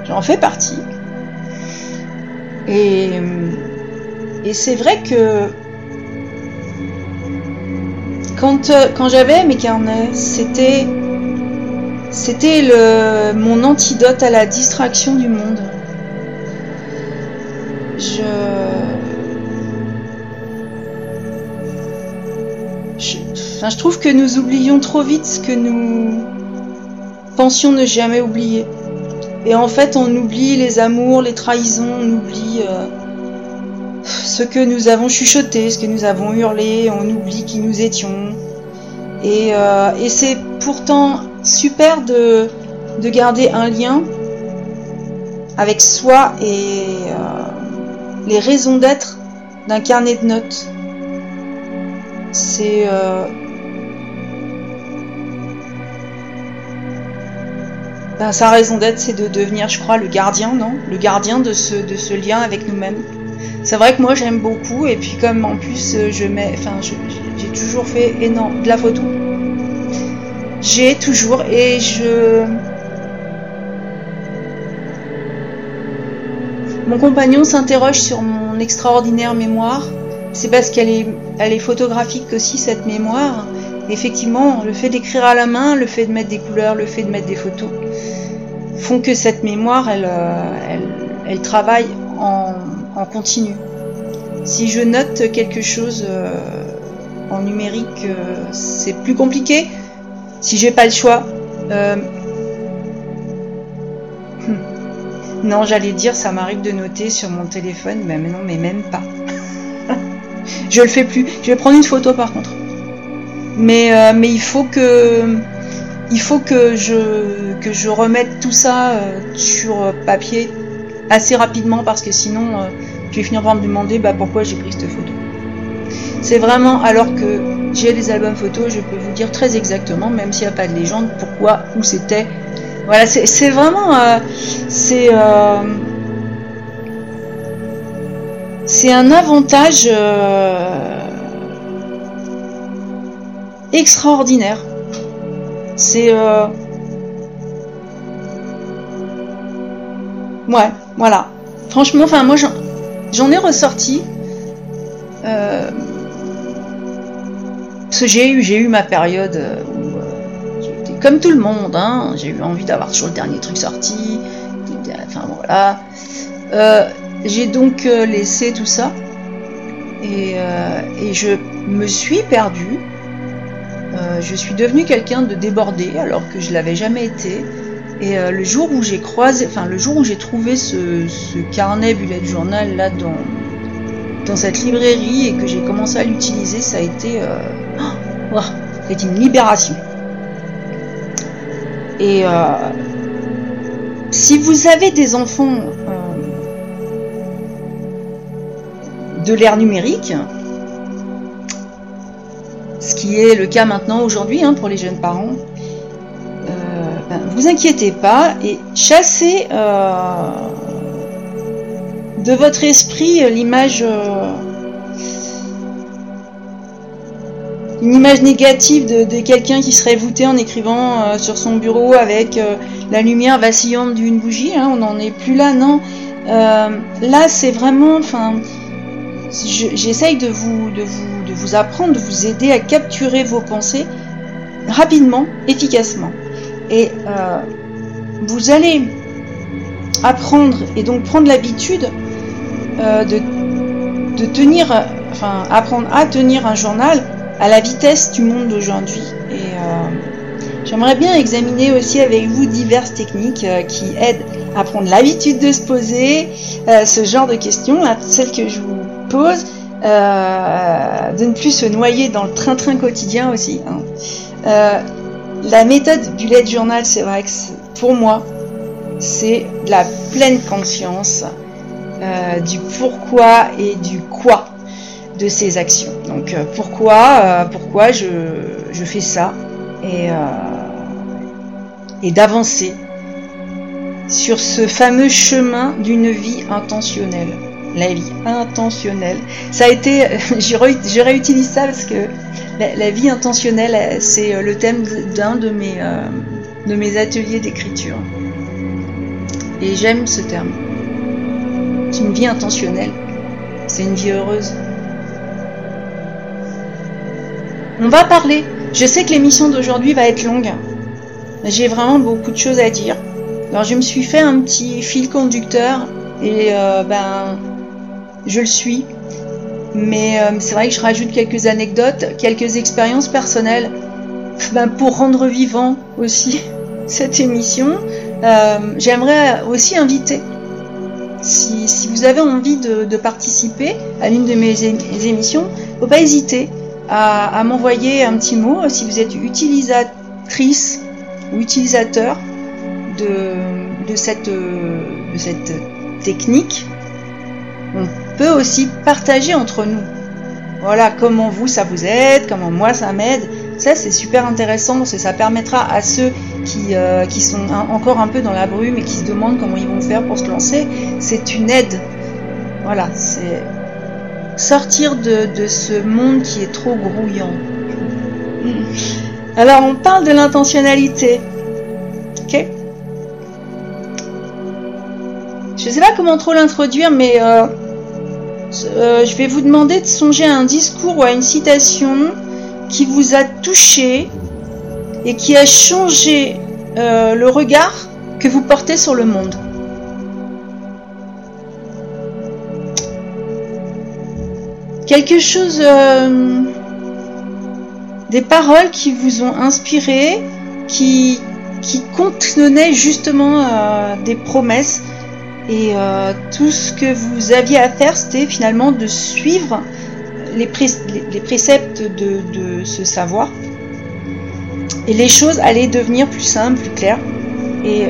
J'en fais partie. Et, et c'est vrai que quand, quand j'avais mes carnets, c'était c'était le, mon antidote à la distraction du monde. Je, je, trouve que nous oublions trop vite ce que nous pensions ne jamais oublier. Et en fait, on oublie les amours, les trahisons, on oublie euh, ce que nous avons chuchoté, ce que nous avons hurlé, on oublie qui nous étions. Et, euh, et c'est pourtant super de, de garder un lien avec soi et euh, les raisons d'être d'un carnet de notes. C'est euh, ben, sa raison d'être, c'est de devenir, je crois, le gardien, non? Le gardien de ce, de ce lien avec nous-mêmes. C'est vrai que moi j'aime beaucoup et puis comme en plus je mets, enfin j'ai toujours fait énorme de la photo. J'ai toujours et je... Mon compagnon s'interroge sur mon extraordinaire mémoire. C'est parce qu'elle est, elle est photographique aussi, cette mémoire. effectivement, le fait d'écrire à la main, le fait de mettre des couleurs, le fait de mettre des photos, font que cette mémoire, elle, euh, elle, travaille en, en, continu. Si je note quelque chose euh, en numérique, euh, c'est plus compliqué si j'ai pas le choix. Euh, hmm. Non, j'allais dire, ça m'arrive de noter sur mon téléphone, mais non, mais même pas. je le fais plus. Je vais prendre une photo par contre. Mais, euh, mais il faut que, il faut que je, que je remette tout ça euh, sur papier assez rapidement parce que sinon, je vais finir par me demander bah, pourquoi j'ai pris cette photo. C'est vraiment alors que j'ai les albums photos, je peux vous dire très exactement, même s'il n'y a pas de légende, pourquoi, où c'était. Voilà, c'est vraiment. Euh, c'est. Euh, c'est un avantage euh, extraordinaire. C'est ouais, voilà. Franchement, enfin moi j'en ai ressorti. Euh, j'ai eu, ma période où j'étais comme tout le monde, hein, j'ai eu envie d'avoir toujours le dernier truc sorti. Enfin voilà. j'ai donc laissé tout ça et, je me suis perdue euh, je suis devenue quelqu'un de débordé alors que je l'avais jamais été. Et euh, le jour où j'ai croisé, enfin le jour où j'ai trouvé ce, carnet bullet journal là dans cette librairie et que j'ai commencé à l'utiliser, ça a été, euh, oh, une libération. Et si vous avez des enfants de l'ère numérique, ce qui est le cas maintenant aujourd'hui hein, pour les jeunes parents. Euh, ben, vous inquiétez pas et chassez euh, de votre esprit l'image une image négative de, quelqu'un qui serait voûté en écrivant sur son bureau avec la lumière vacillante d'une bougie. Hein, on n'en est plus là, non. là, c'est vraiment, enfin, j'essaye de vous, de vous de vous apprendre, de vous aider à capturer vos pensées rapidement, efficacement. Et euh, vous allez apprendre et donc prendre l'habitude euh, de, de, tenir, enfin apprendre à tenir un journal à la vitesse du monde d'aujourd'hui. Et euh, j'aimerais bien examiner aussi avec vous diverses techniques qui aident à prendre l'habitude de se poser ce genre de questions, là, celles que je vous pose, euh, de ne plus se noyer dans le train-train quotidien aussi. Hein. Euh, la méthode du bullet journal, c'est vrai que pour moi, c'est la pleine conscience euh, du pourquoi et du quoi de ces actions. Donc pourquoi, pourquoi je, fais ça et, et d'avancer sur ce fameux chemin d'une vie intentionnelle la vie intentionnelle. Ça a été, je, réutilise ça parce que la, vie intentionnelle, c'est euh, le thème d'un de mes, euh, de mes ateliers d'écriture. Et j'aime ce terme. C'est une vie intentionnelle. C'est une vie heureuse. On va parler. Je sais que l'émission d'aujourd'hui va être longue. J'ai vraiment beaucoup de choses à dire. Alors je me suis fait un petit fil conducteur et euh, ben je le suis. Mais euh, c'est vrai que je rajoute quelques anecdotes, quelques expériences personnelles ben, pour rendre vivant aussi cette émission. Euh, j'aimerais aussi inviter, si, vous avez envie de, participer à l'une de mes, émissions, faut pas hésiter à, m'envoyer un petit mot si vous êtes utilisatrice ou utilisateur de, cette, technique. On peut aussi partager entre nous. Voilà, comment vous ça vous aide, comment moi ça m'aide. Ça c'est super intéressant parce ça permettra à ceux qui, euh, qui sont encore un peu dans la brume et qui se demandent comment ils vont faire pour se lancer, c'est une aide. Voilà, c'est sortir de, de, ce monde qui est trop grouillant. Alors on parle de l'intentionnalité. Ok? Je sais pas comment trop l'introduire, mais euh, euh, je vais vous demander de songer à un discours ou à une citation qui vous a touché et qui a changé euh, le regard que vous portez sur le monde. Quelque chose, euh, des paroles qui vous ont inspiré, qui, qui contenaient justement des promesses et euh, tout ce que vous aviez à faire, c'était finalement de suivre les, préceptes de, ce savoir. Et les choses allaient devenir plus simples, plus claires. Et,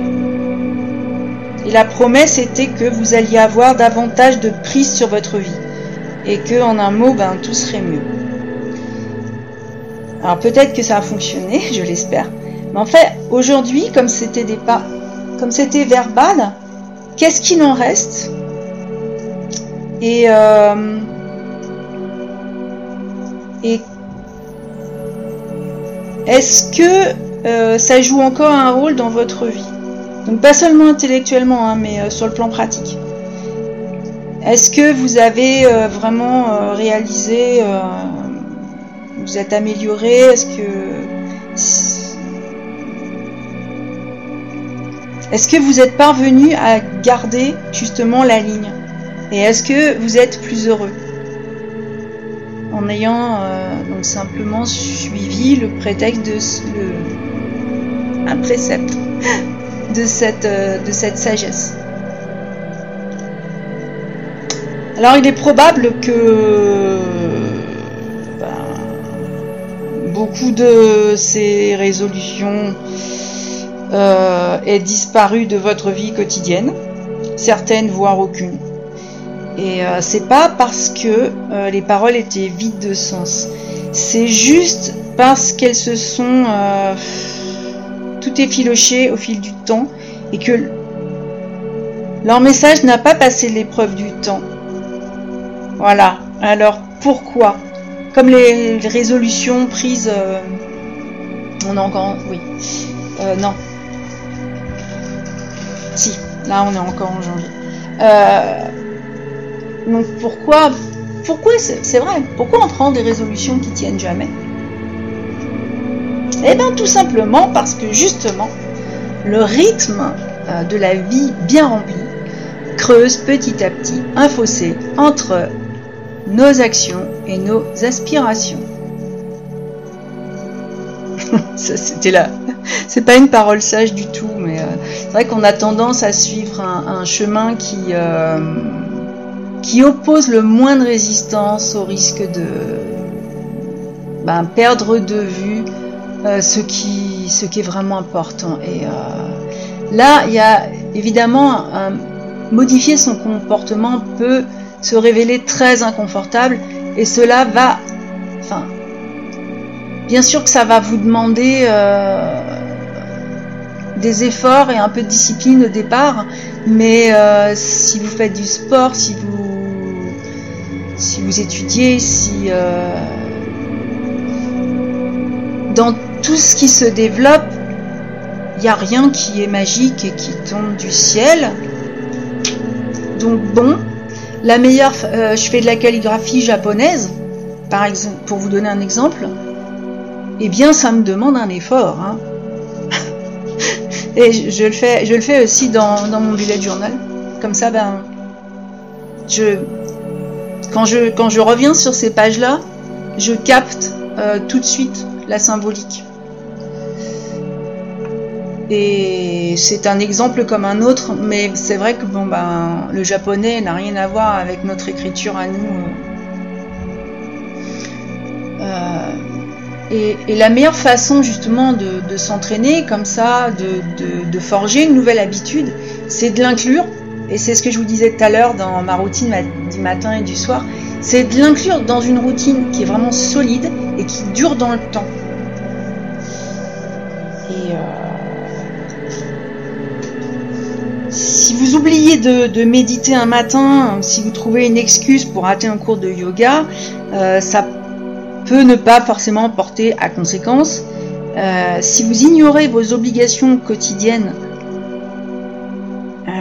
la promesse était que vous alliez avoir davantage de prise sur votre vie. Et que, en un mot, ben, tout serait mieux. Alors peut-être que ça a fonctionné, je l'espère. Mais en fait, aujourd'hui, comme c'était des pas, comme c'était verbal, Qu'est-ce qu'il en reste? Et, euh, et est-ce que euh, ça joue encore un rôle dans votre vie? Donc pas seulement intellectuellement, hein, mais sur le plan pratique. Est-ce que vous avez vraiment réalisé, vous êtes amélioré? Est-ce que Est-ce que vous êtes parvenu à garder justement la ligne? Et est-ce que vous êtes plus heureux? En ayant euh, donc simplement suivi le prétexte de un précepte de cette, euh, de cette sagesse. Alors il est probable que ben, beaucoup de ces résolutions euh, est disparu de votre vie quotidienne, certaines voire aucune. Et euh, c'est pas parce que euh, les paroles étaient vides de sens, c'est juste parce qu'elles se sont tout effilochées au fil du temps et que leur message n'a pas passé l'épreuve du temps. Voilà. Alors pourquoi? Comme les, résolutions prises, on a encore, oui, non, si, là on est encore en janvier. Euh, donc pourquoi, pourquoi c'est vrai, pourquoi on prend des résolutions qui tiennent jamais? Eh bien tout simplement parce que justement, le rythme euh, de la vie bien remplie creuse petit à petit un fossé entre nos actions et nos aspirations. Ça c'était là c'est pas une parole sage du tout, mais euh, c'est vrai qu'on a tendance à suivre un, chemin qui, euh, qui oppose le moins de résistance au risque de ben, perdre de vue euh, ce, qui, ce qui est vraiment important. Et là, il y a évidemment modifier son comportement peut se révéler très inconfortable et cela va, enfin, bien sûr que ça va vous demander des efforts et un peu de discipline au départ, mais euh, si vous faites du sport, si vous, si vous étudiez, si euh, dans tout ce qui se développe, il n'y a rien qui est magique et qui tombe du ciel. Donc bon, la meilleure, euh, je fais de la calligraphie japonaise, par exemple, pour vous donner un exemple. Eh bien, ça me demande un effort. Hein. Et je, le fais, je le fais aussi dans, mon bullet journal. Comme ça, ben, je, quand je, quand je reviens sur ces pages-là, je capte euh, tout de suite la symbolique. Et c'est un exemple comme un autre, mais c'est vrai que bon, ben, le japonais n'a rien à voir avec notre écriture à nous. Euh, et, la meilleure façon justement de, s'entraîner comme ça, de, forger une nouvelle habitude, c'est de l'inclure. Et c'est ce que je vous disais tout à l'heure dans ma routine du matin et du soir. C'est de l'inclure dans une routine qui est vraiment solide et qui dure dans le temps. Si vous oubliez de, méditer un matin, si vous trouvez une excuse pour rater un cours de yoga, euh, ça peut ne pas forcément porter à conséquence. Euh, si vous ignorez vos obligations quotidiennes euh,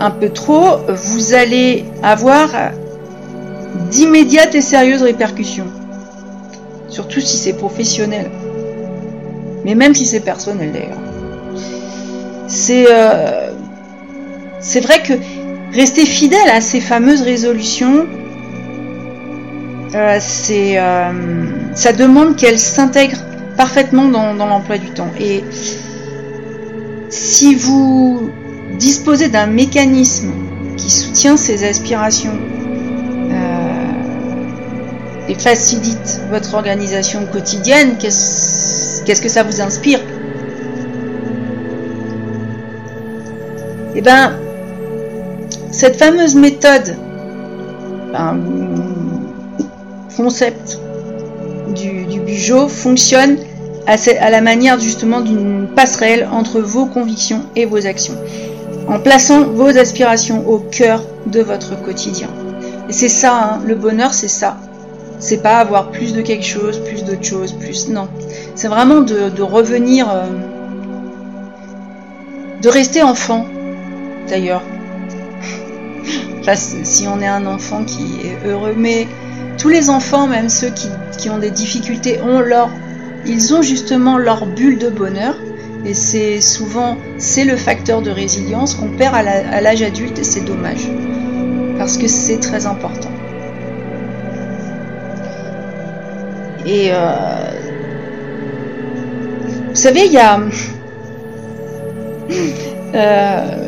un peu trop, vous allez avoir d'immédiates et sérieuses répercussions. Surtout si c'est professionnel. Mais même si c'est personnel d'ailleurs. C'est euh, c'est vrai que rester fidèle à ces fameuses résolutions, euh, euh, ça demande qu'elle s'intègre parfaitement dans, l'emploi du temps. Et si vous disposez d'un mécanisme qui soutient ces aspirations et facilite votre organisation quotidienne, qu'est-ce que ça vous inspire? Eh bien, cette fameuse méthode, ben, concept du, du Bugeot fonctionne à, la manière justement d'une passerelle entre vos convictions et vos actions. en plaçant vos aspirations au cœur de votre quotidien. Et c'est ça, hein, le bonheur, c'est ça. C'est pas avoir plus de quelque chose, plus d'autre chose, plus. Non. C'est vraiment de, revenir. Euh, de rester enfant, d'ailleurs. si on est un enfant qui est heureux. Mais tous les enfants, même ceux qui, qui ont des difficultés, ont leur. Ils ont justement leur bulle de bonheur. Et c'est souvent, c'est le facteur de résilience qu'on perd à l'âge adulte et c'est dommage. Parce que c'est très important. Et euh, vous savez, il y a, euh,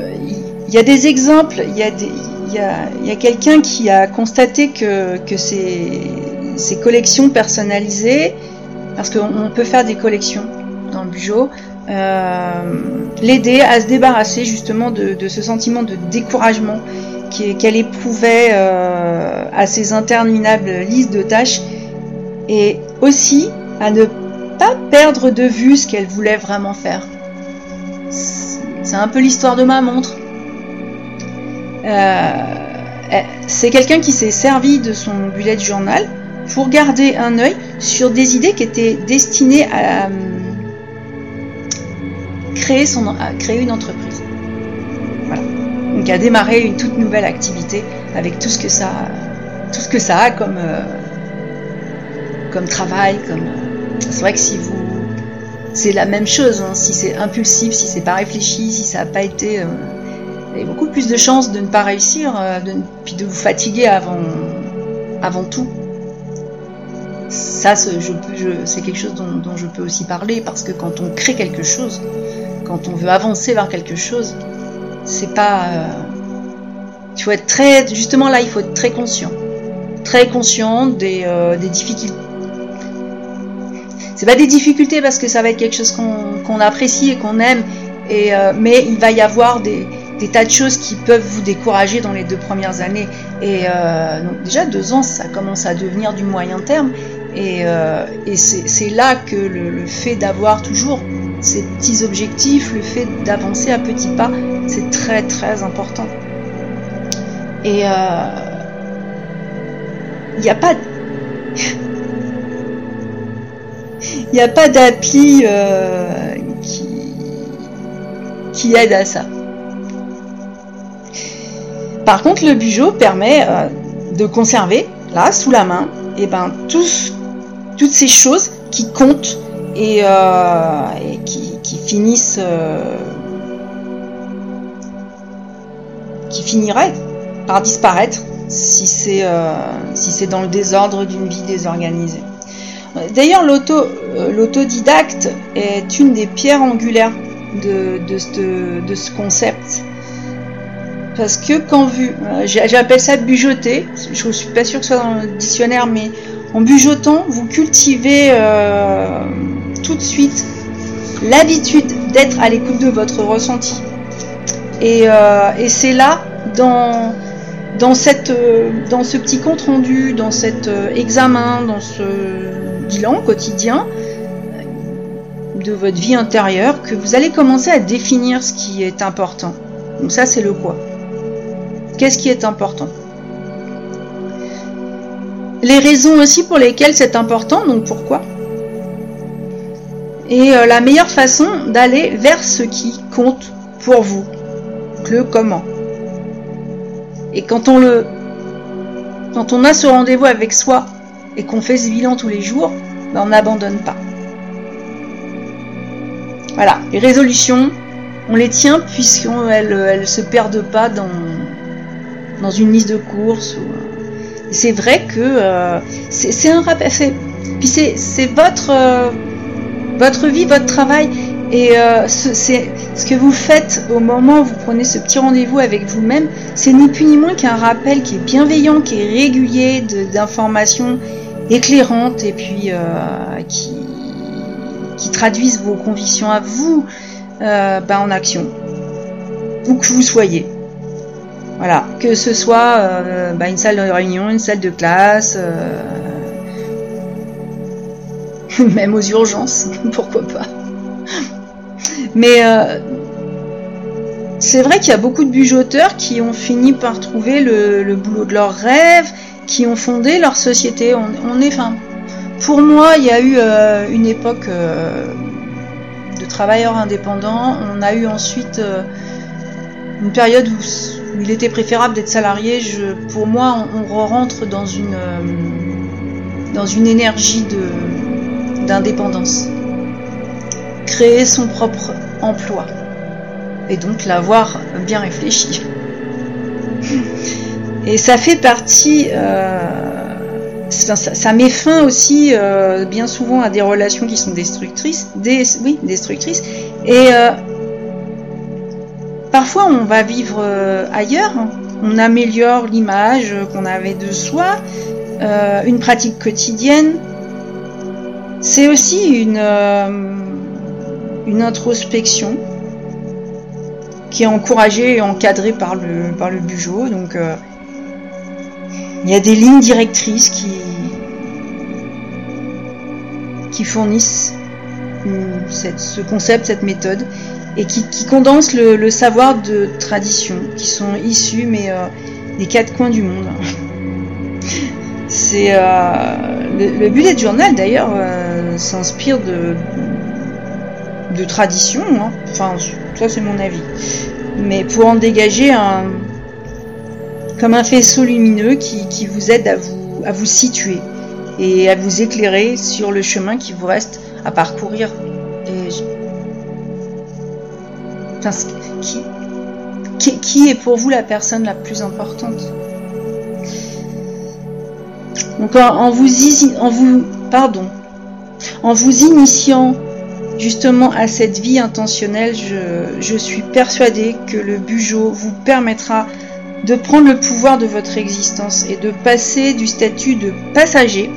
il y a des exemples, il y a, quelqu'un qui a constaté que, que ces, collections personnalisées, parce qu'on peut faire des collections dans le bijou, euh, l'aider à se débarrasser justement de, ce sentiment de découragement qu'elle éprouvait euh, à ces interminables listes de tâches et aussi à ne pas perdre de vue ce qu'elle voulait vraiment faire. C'est un peu l'histoire de ma montre. Euh, c'est quelqu'un qui s'est servi de son bullet journal pour garder un œil sur des idées qui étaient destinées à, euh, créer, une entreprise. Voilà. Donc à démarrer une toute nouvelle activité avec tout ce que ça, a comme, euh, travail, comme. C'est vrai que si vous. C'est la même chose, hein. si c'est impulsif, si c'est pas réfléchi, si ça n'a pas été. Euh, vous avez beaucoup plus de chances de ne pas réussir, euh, puis de vous fatiguer avant, avant tout. Ça, c'est quelque chose dont, je peux aussi parler parce que quand on crée quelque chose, quand on veut avancer vers quelque chose, c'est pas. Euh, il faut être très. Justement là, il faut être très conscient. Très conscient des, des difficultés c'est pas des difficultés parce que ça va être quelque chose qu'on apprécie et qu'on aime, et, euh, mais il va y avoir des, tas de choses qui peuvent vous décourager dans les deux premières années. Et euh, donc déjà deux ans, ça commence à devenir du moyen terme, et, euh, c'est là que le, fait d'avoir toujours ces petits objectifs, le fait d'avancer à petits pas, c'est très très important. Et il n'y a pas il d'appli euh, qui, aide à ça. Par contre, le bijou permet euh, de conserver, là, sous la main, et eh ben, toutes ces choses qui comptent et, euh, qui, finissent. qui finiraient par disparaître si c'est si dans le désordre d'une vie désorganisée. D'ailleurs, euh, l'autodidacte est une des pierres angulaires de, ce, concept. Parce que quand vu, euh, j'appelle ça bujoter, je ne suis pas sûre que ce soit dans le dictionnaire, mais en bujotant, vous cultivez euh, tout de suite l'habitude d'être à l'écoute de votre ressenti. Et, et c'est là, dans, dans, cette, dans ce petit compte rendu, dans cet examen, dans ce bilan quotidien de votre vie intérieure que vous allez commencer à définir ce qui est important. Donc ça, c'est le quoi. Qu'est-ce qui est important? Les raisons aussi pour lesquelles c'est important, donc pourquoi? Et euh, la meilleure façon d'aller vers ce qui compte pour vous. Le comment. Et quand on le quand on a ce rendez-vous avec soi et qu'on fait ce bilan tous les jours, ben, on n'abandonne pas. Voilà, les résolutions, on les tient puisqu'elles elles se perdent pas dans, dans une liste de courses. C'est vrai que euh, c'est un rappel. Puis c'est votre, euh, votre vie, votre travail. Et euh, ce que vous faites au moment où vous prenez ce petit rendez-vous avec vous-même, c'est ni plus ni moins qu'un rappel qui est bienveillant, qui est régulier d'informations éclairantes et puis euh, qui, traduisent vos convictions à vous euh, ben, en action, où que vous soyez. Voilà, que ce soit euh, ben, une salle de réunion, une salle de classe, même aux urgences, pourquoi pas. Mais c'est vrai qu'il y a beaucoup de bujoteurs qui ont fini par trouver le, boulot de leurs rêves, qui ont fondé leur société. On, est, enfin, pour moi, il y a eu euh, une époque euh, de travailleurs indépendants. On a eu ensuite euh, une période où, il était préférable d'être salarié. Pour moi, on, rentre dans une dans une énergie d'indépendance. Créer son propre emploi et donc l'avoir bien réfléchi. Et ça fait partie, euh, ça, met fin aussi euh, bien souvent à des relations qui sont destructrices, des, oui, destructrices. Et euh, parfois on va vivre ailleurs, on améliore l'image qu'on avait de soi, une pratique quotidienne. C'est aussi une, une introspection qui est encouragé et encadré par le, par le Bugeot. Donc euh, il y a des lignes directrices qui, qui fournissent ce concept, cette méthode, et qui, condensent le, savoir de tradition, qui sont issus mais euh, des quatre coins du monde. C'est euh, le, bullet journal d'ailleurs s'inspire de, de tradition. Hein. Enfin, ça c'est mon avis. Mais pour en dégager un comme un faisceau lumineux qui, vous aide à vous, à vous situer et à vous éclairer sur le chemin qui vous reste à parcourir. Qui, est pour vous la personne la plus importante Donc en, vous, initiant Justement, à cette vie intentionnelle, je, suis persuadée que le Bugeot vous permettra de prendre le pouvoir de votre existence et de passer du statut de passager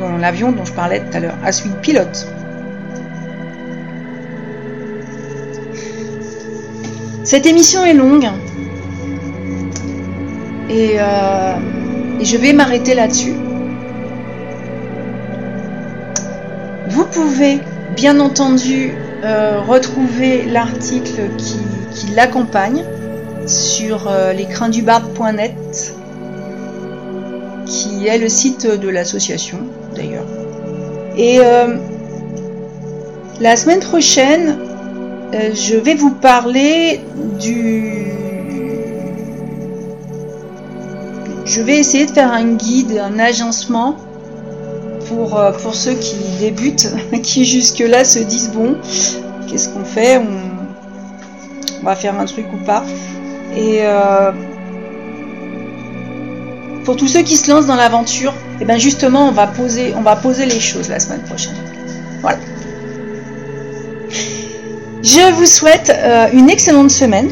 dans l'avion dont je parlais tout à l'heure à celui de pilote. Cette émission est longue et, euh, et je vais m'arrêter là-dessus. Vous pouvez bien entendu euh, retrouver l'article qui, l'accompagne sur euh, l'écrindubarde.net qui est le site de l'association d'ailleurs. Et euh, la semaine prochaine, je vais vous parler du... Je vais essayer de faire un guide, un agencement pour, euh, pour ceux qui débutent, qui jusque-là se disent bon, qu'est-ce qu'on fait on, va faire un truc ou pas. Et euh, pour tous ceux qui se lancent dans l'aventure, et eh ben justement, on va poser, on va poser les choses la semaine prochaine. Voilà. Je vous souhaite euh, une excellente semaine.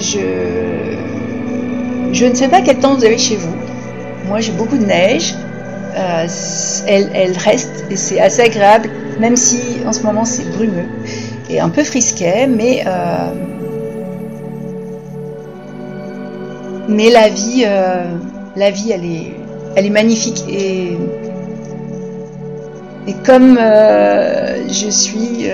Je, je ne sais pas quel temps vous avez chez vous. Moi, j'ai beaucoup de neige. Euh, elle, reste et c'est assez agréable, même si en ce moment c'est brumeux et un peu frisquet, mais euh, mais la vie, euh, la vie, elle est, elle est magnifique et et comme je suis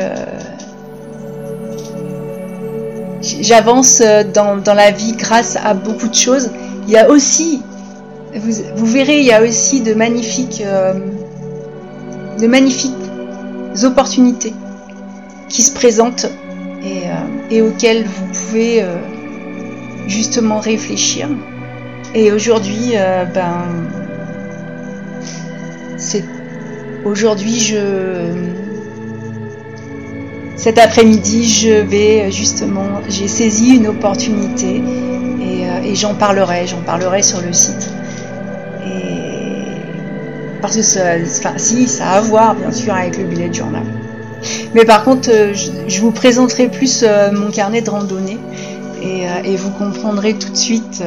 j'avance dans, dans, la vie grâce à beaucoup de choses. Il y a aussi vous, verrez, il y a aussi de magnifiques, euh, de magnifiques opportunités qui se présentent et, euh, auxquelles vous pouvez euh, justement réfléchir. Et aujourd'hui, ben, c'est aujourd'hui, je cet après-midi, je vais justement, j'ai saisi une opportunité et, et j'en parlerai, j'en parlerai sur le site. Parce que ça, si, ça a à voir bien sûr avec le billet de journal. Mais par contre, euh, je, vous présenterai plus euh, mon carnet de randonnée et, euh, vous comprendrez tout de suite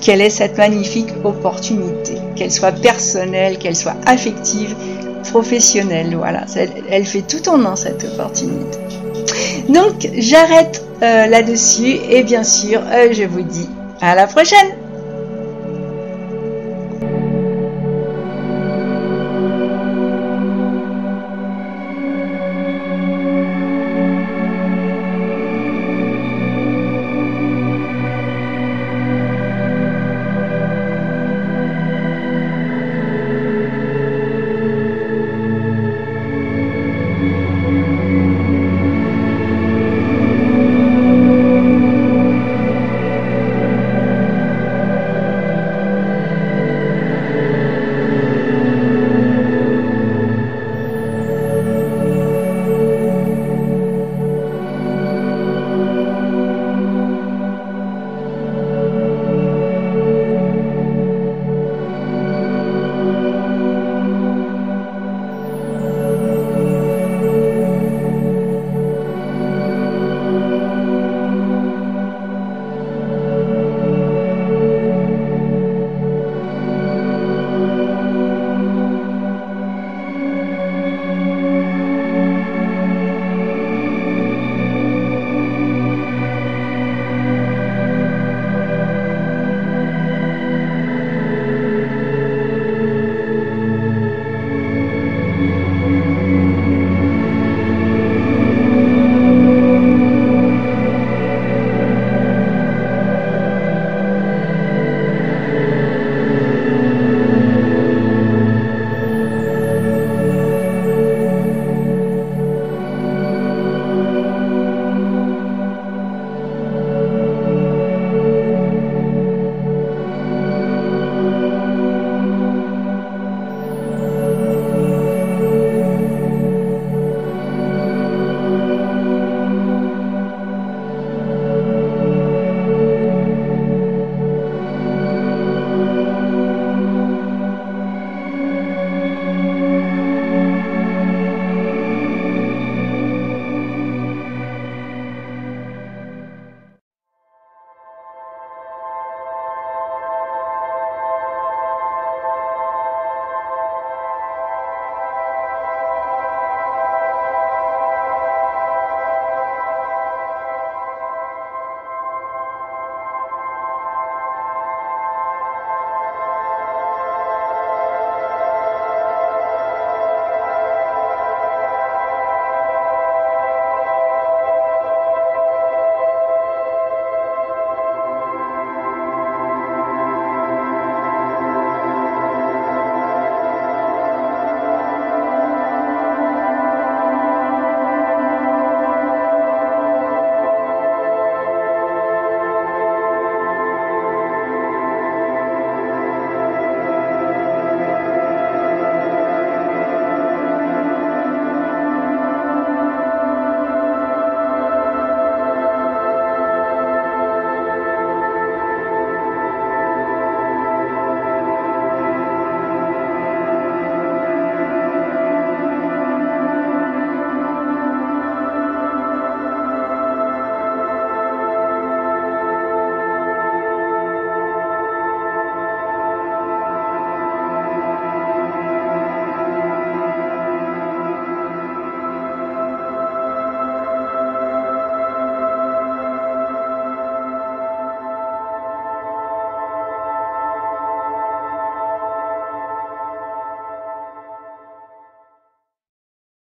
quelle est cette magnifique opportunité, qu'elle soit personnelle, qu'elle soit affective, professionnelle. Voilà, elle, fait tout en un cette opportunité. Donc j'arrête là-dessus et bien sûr, je vous dis à la prochaine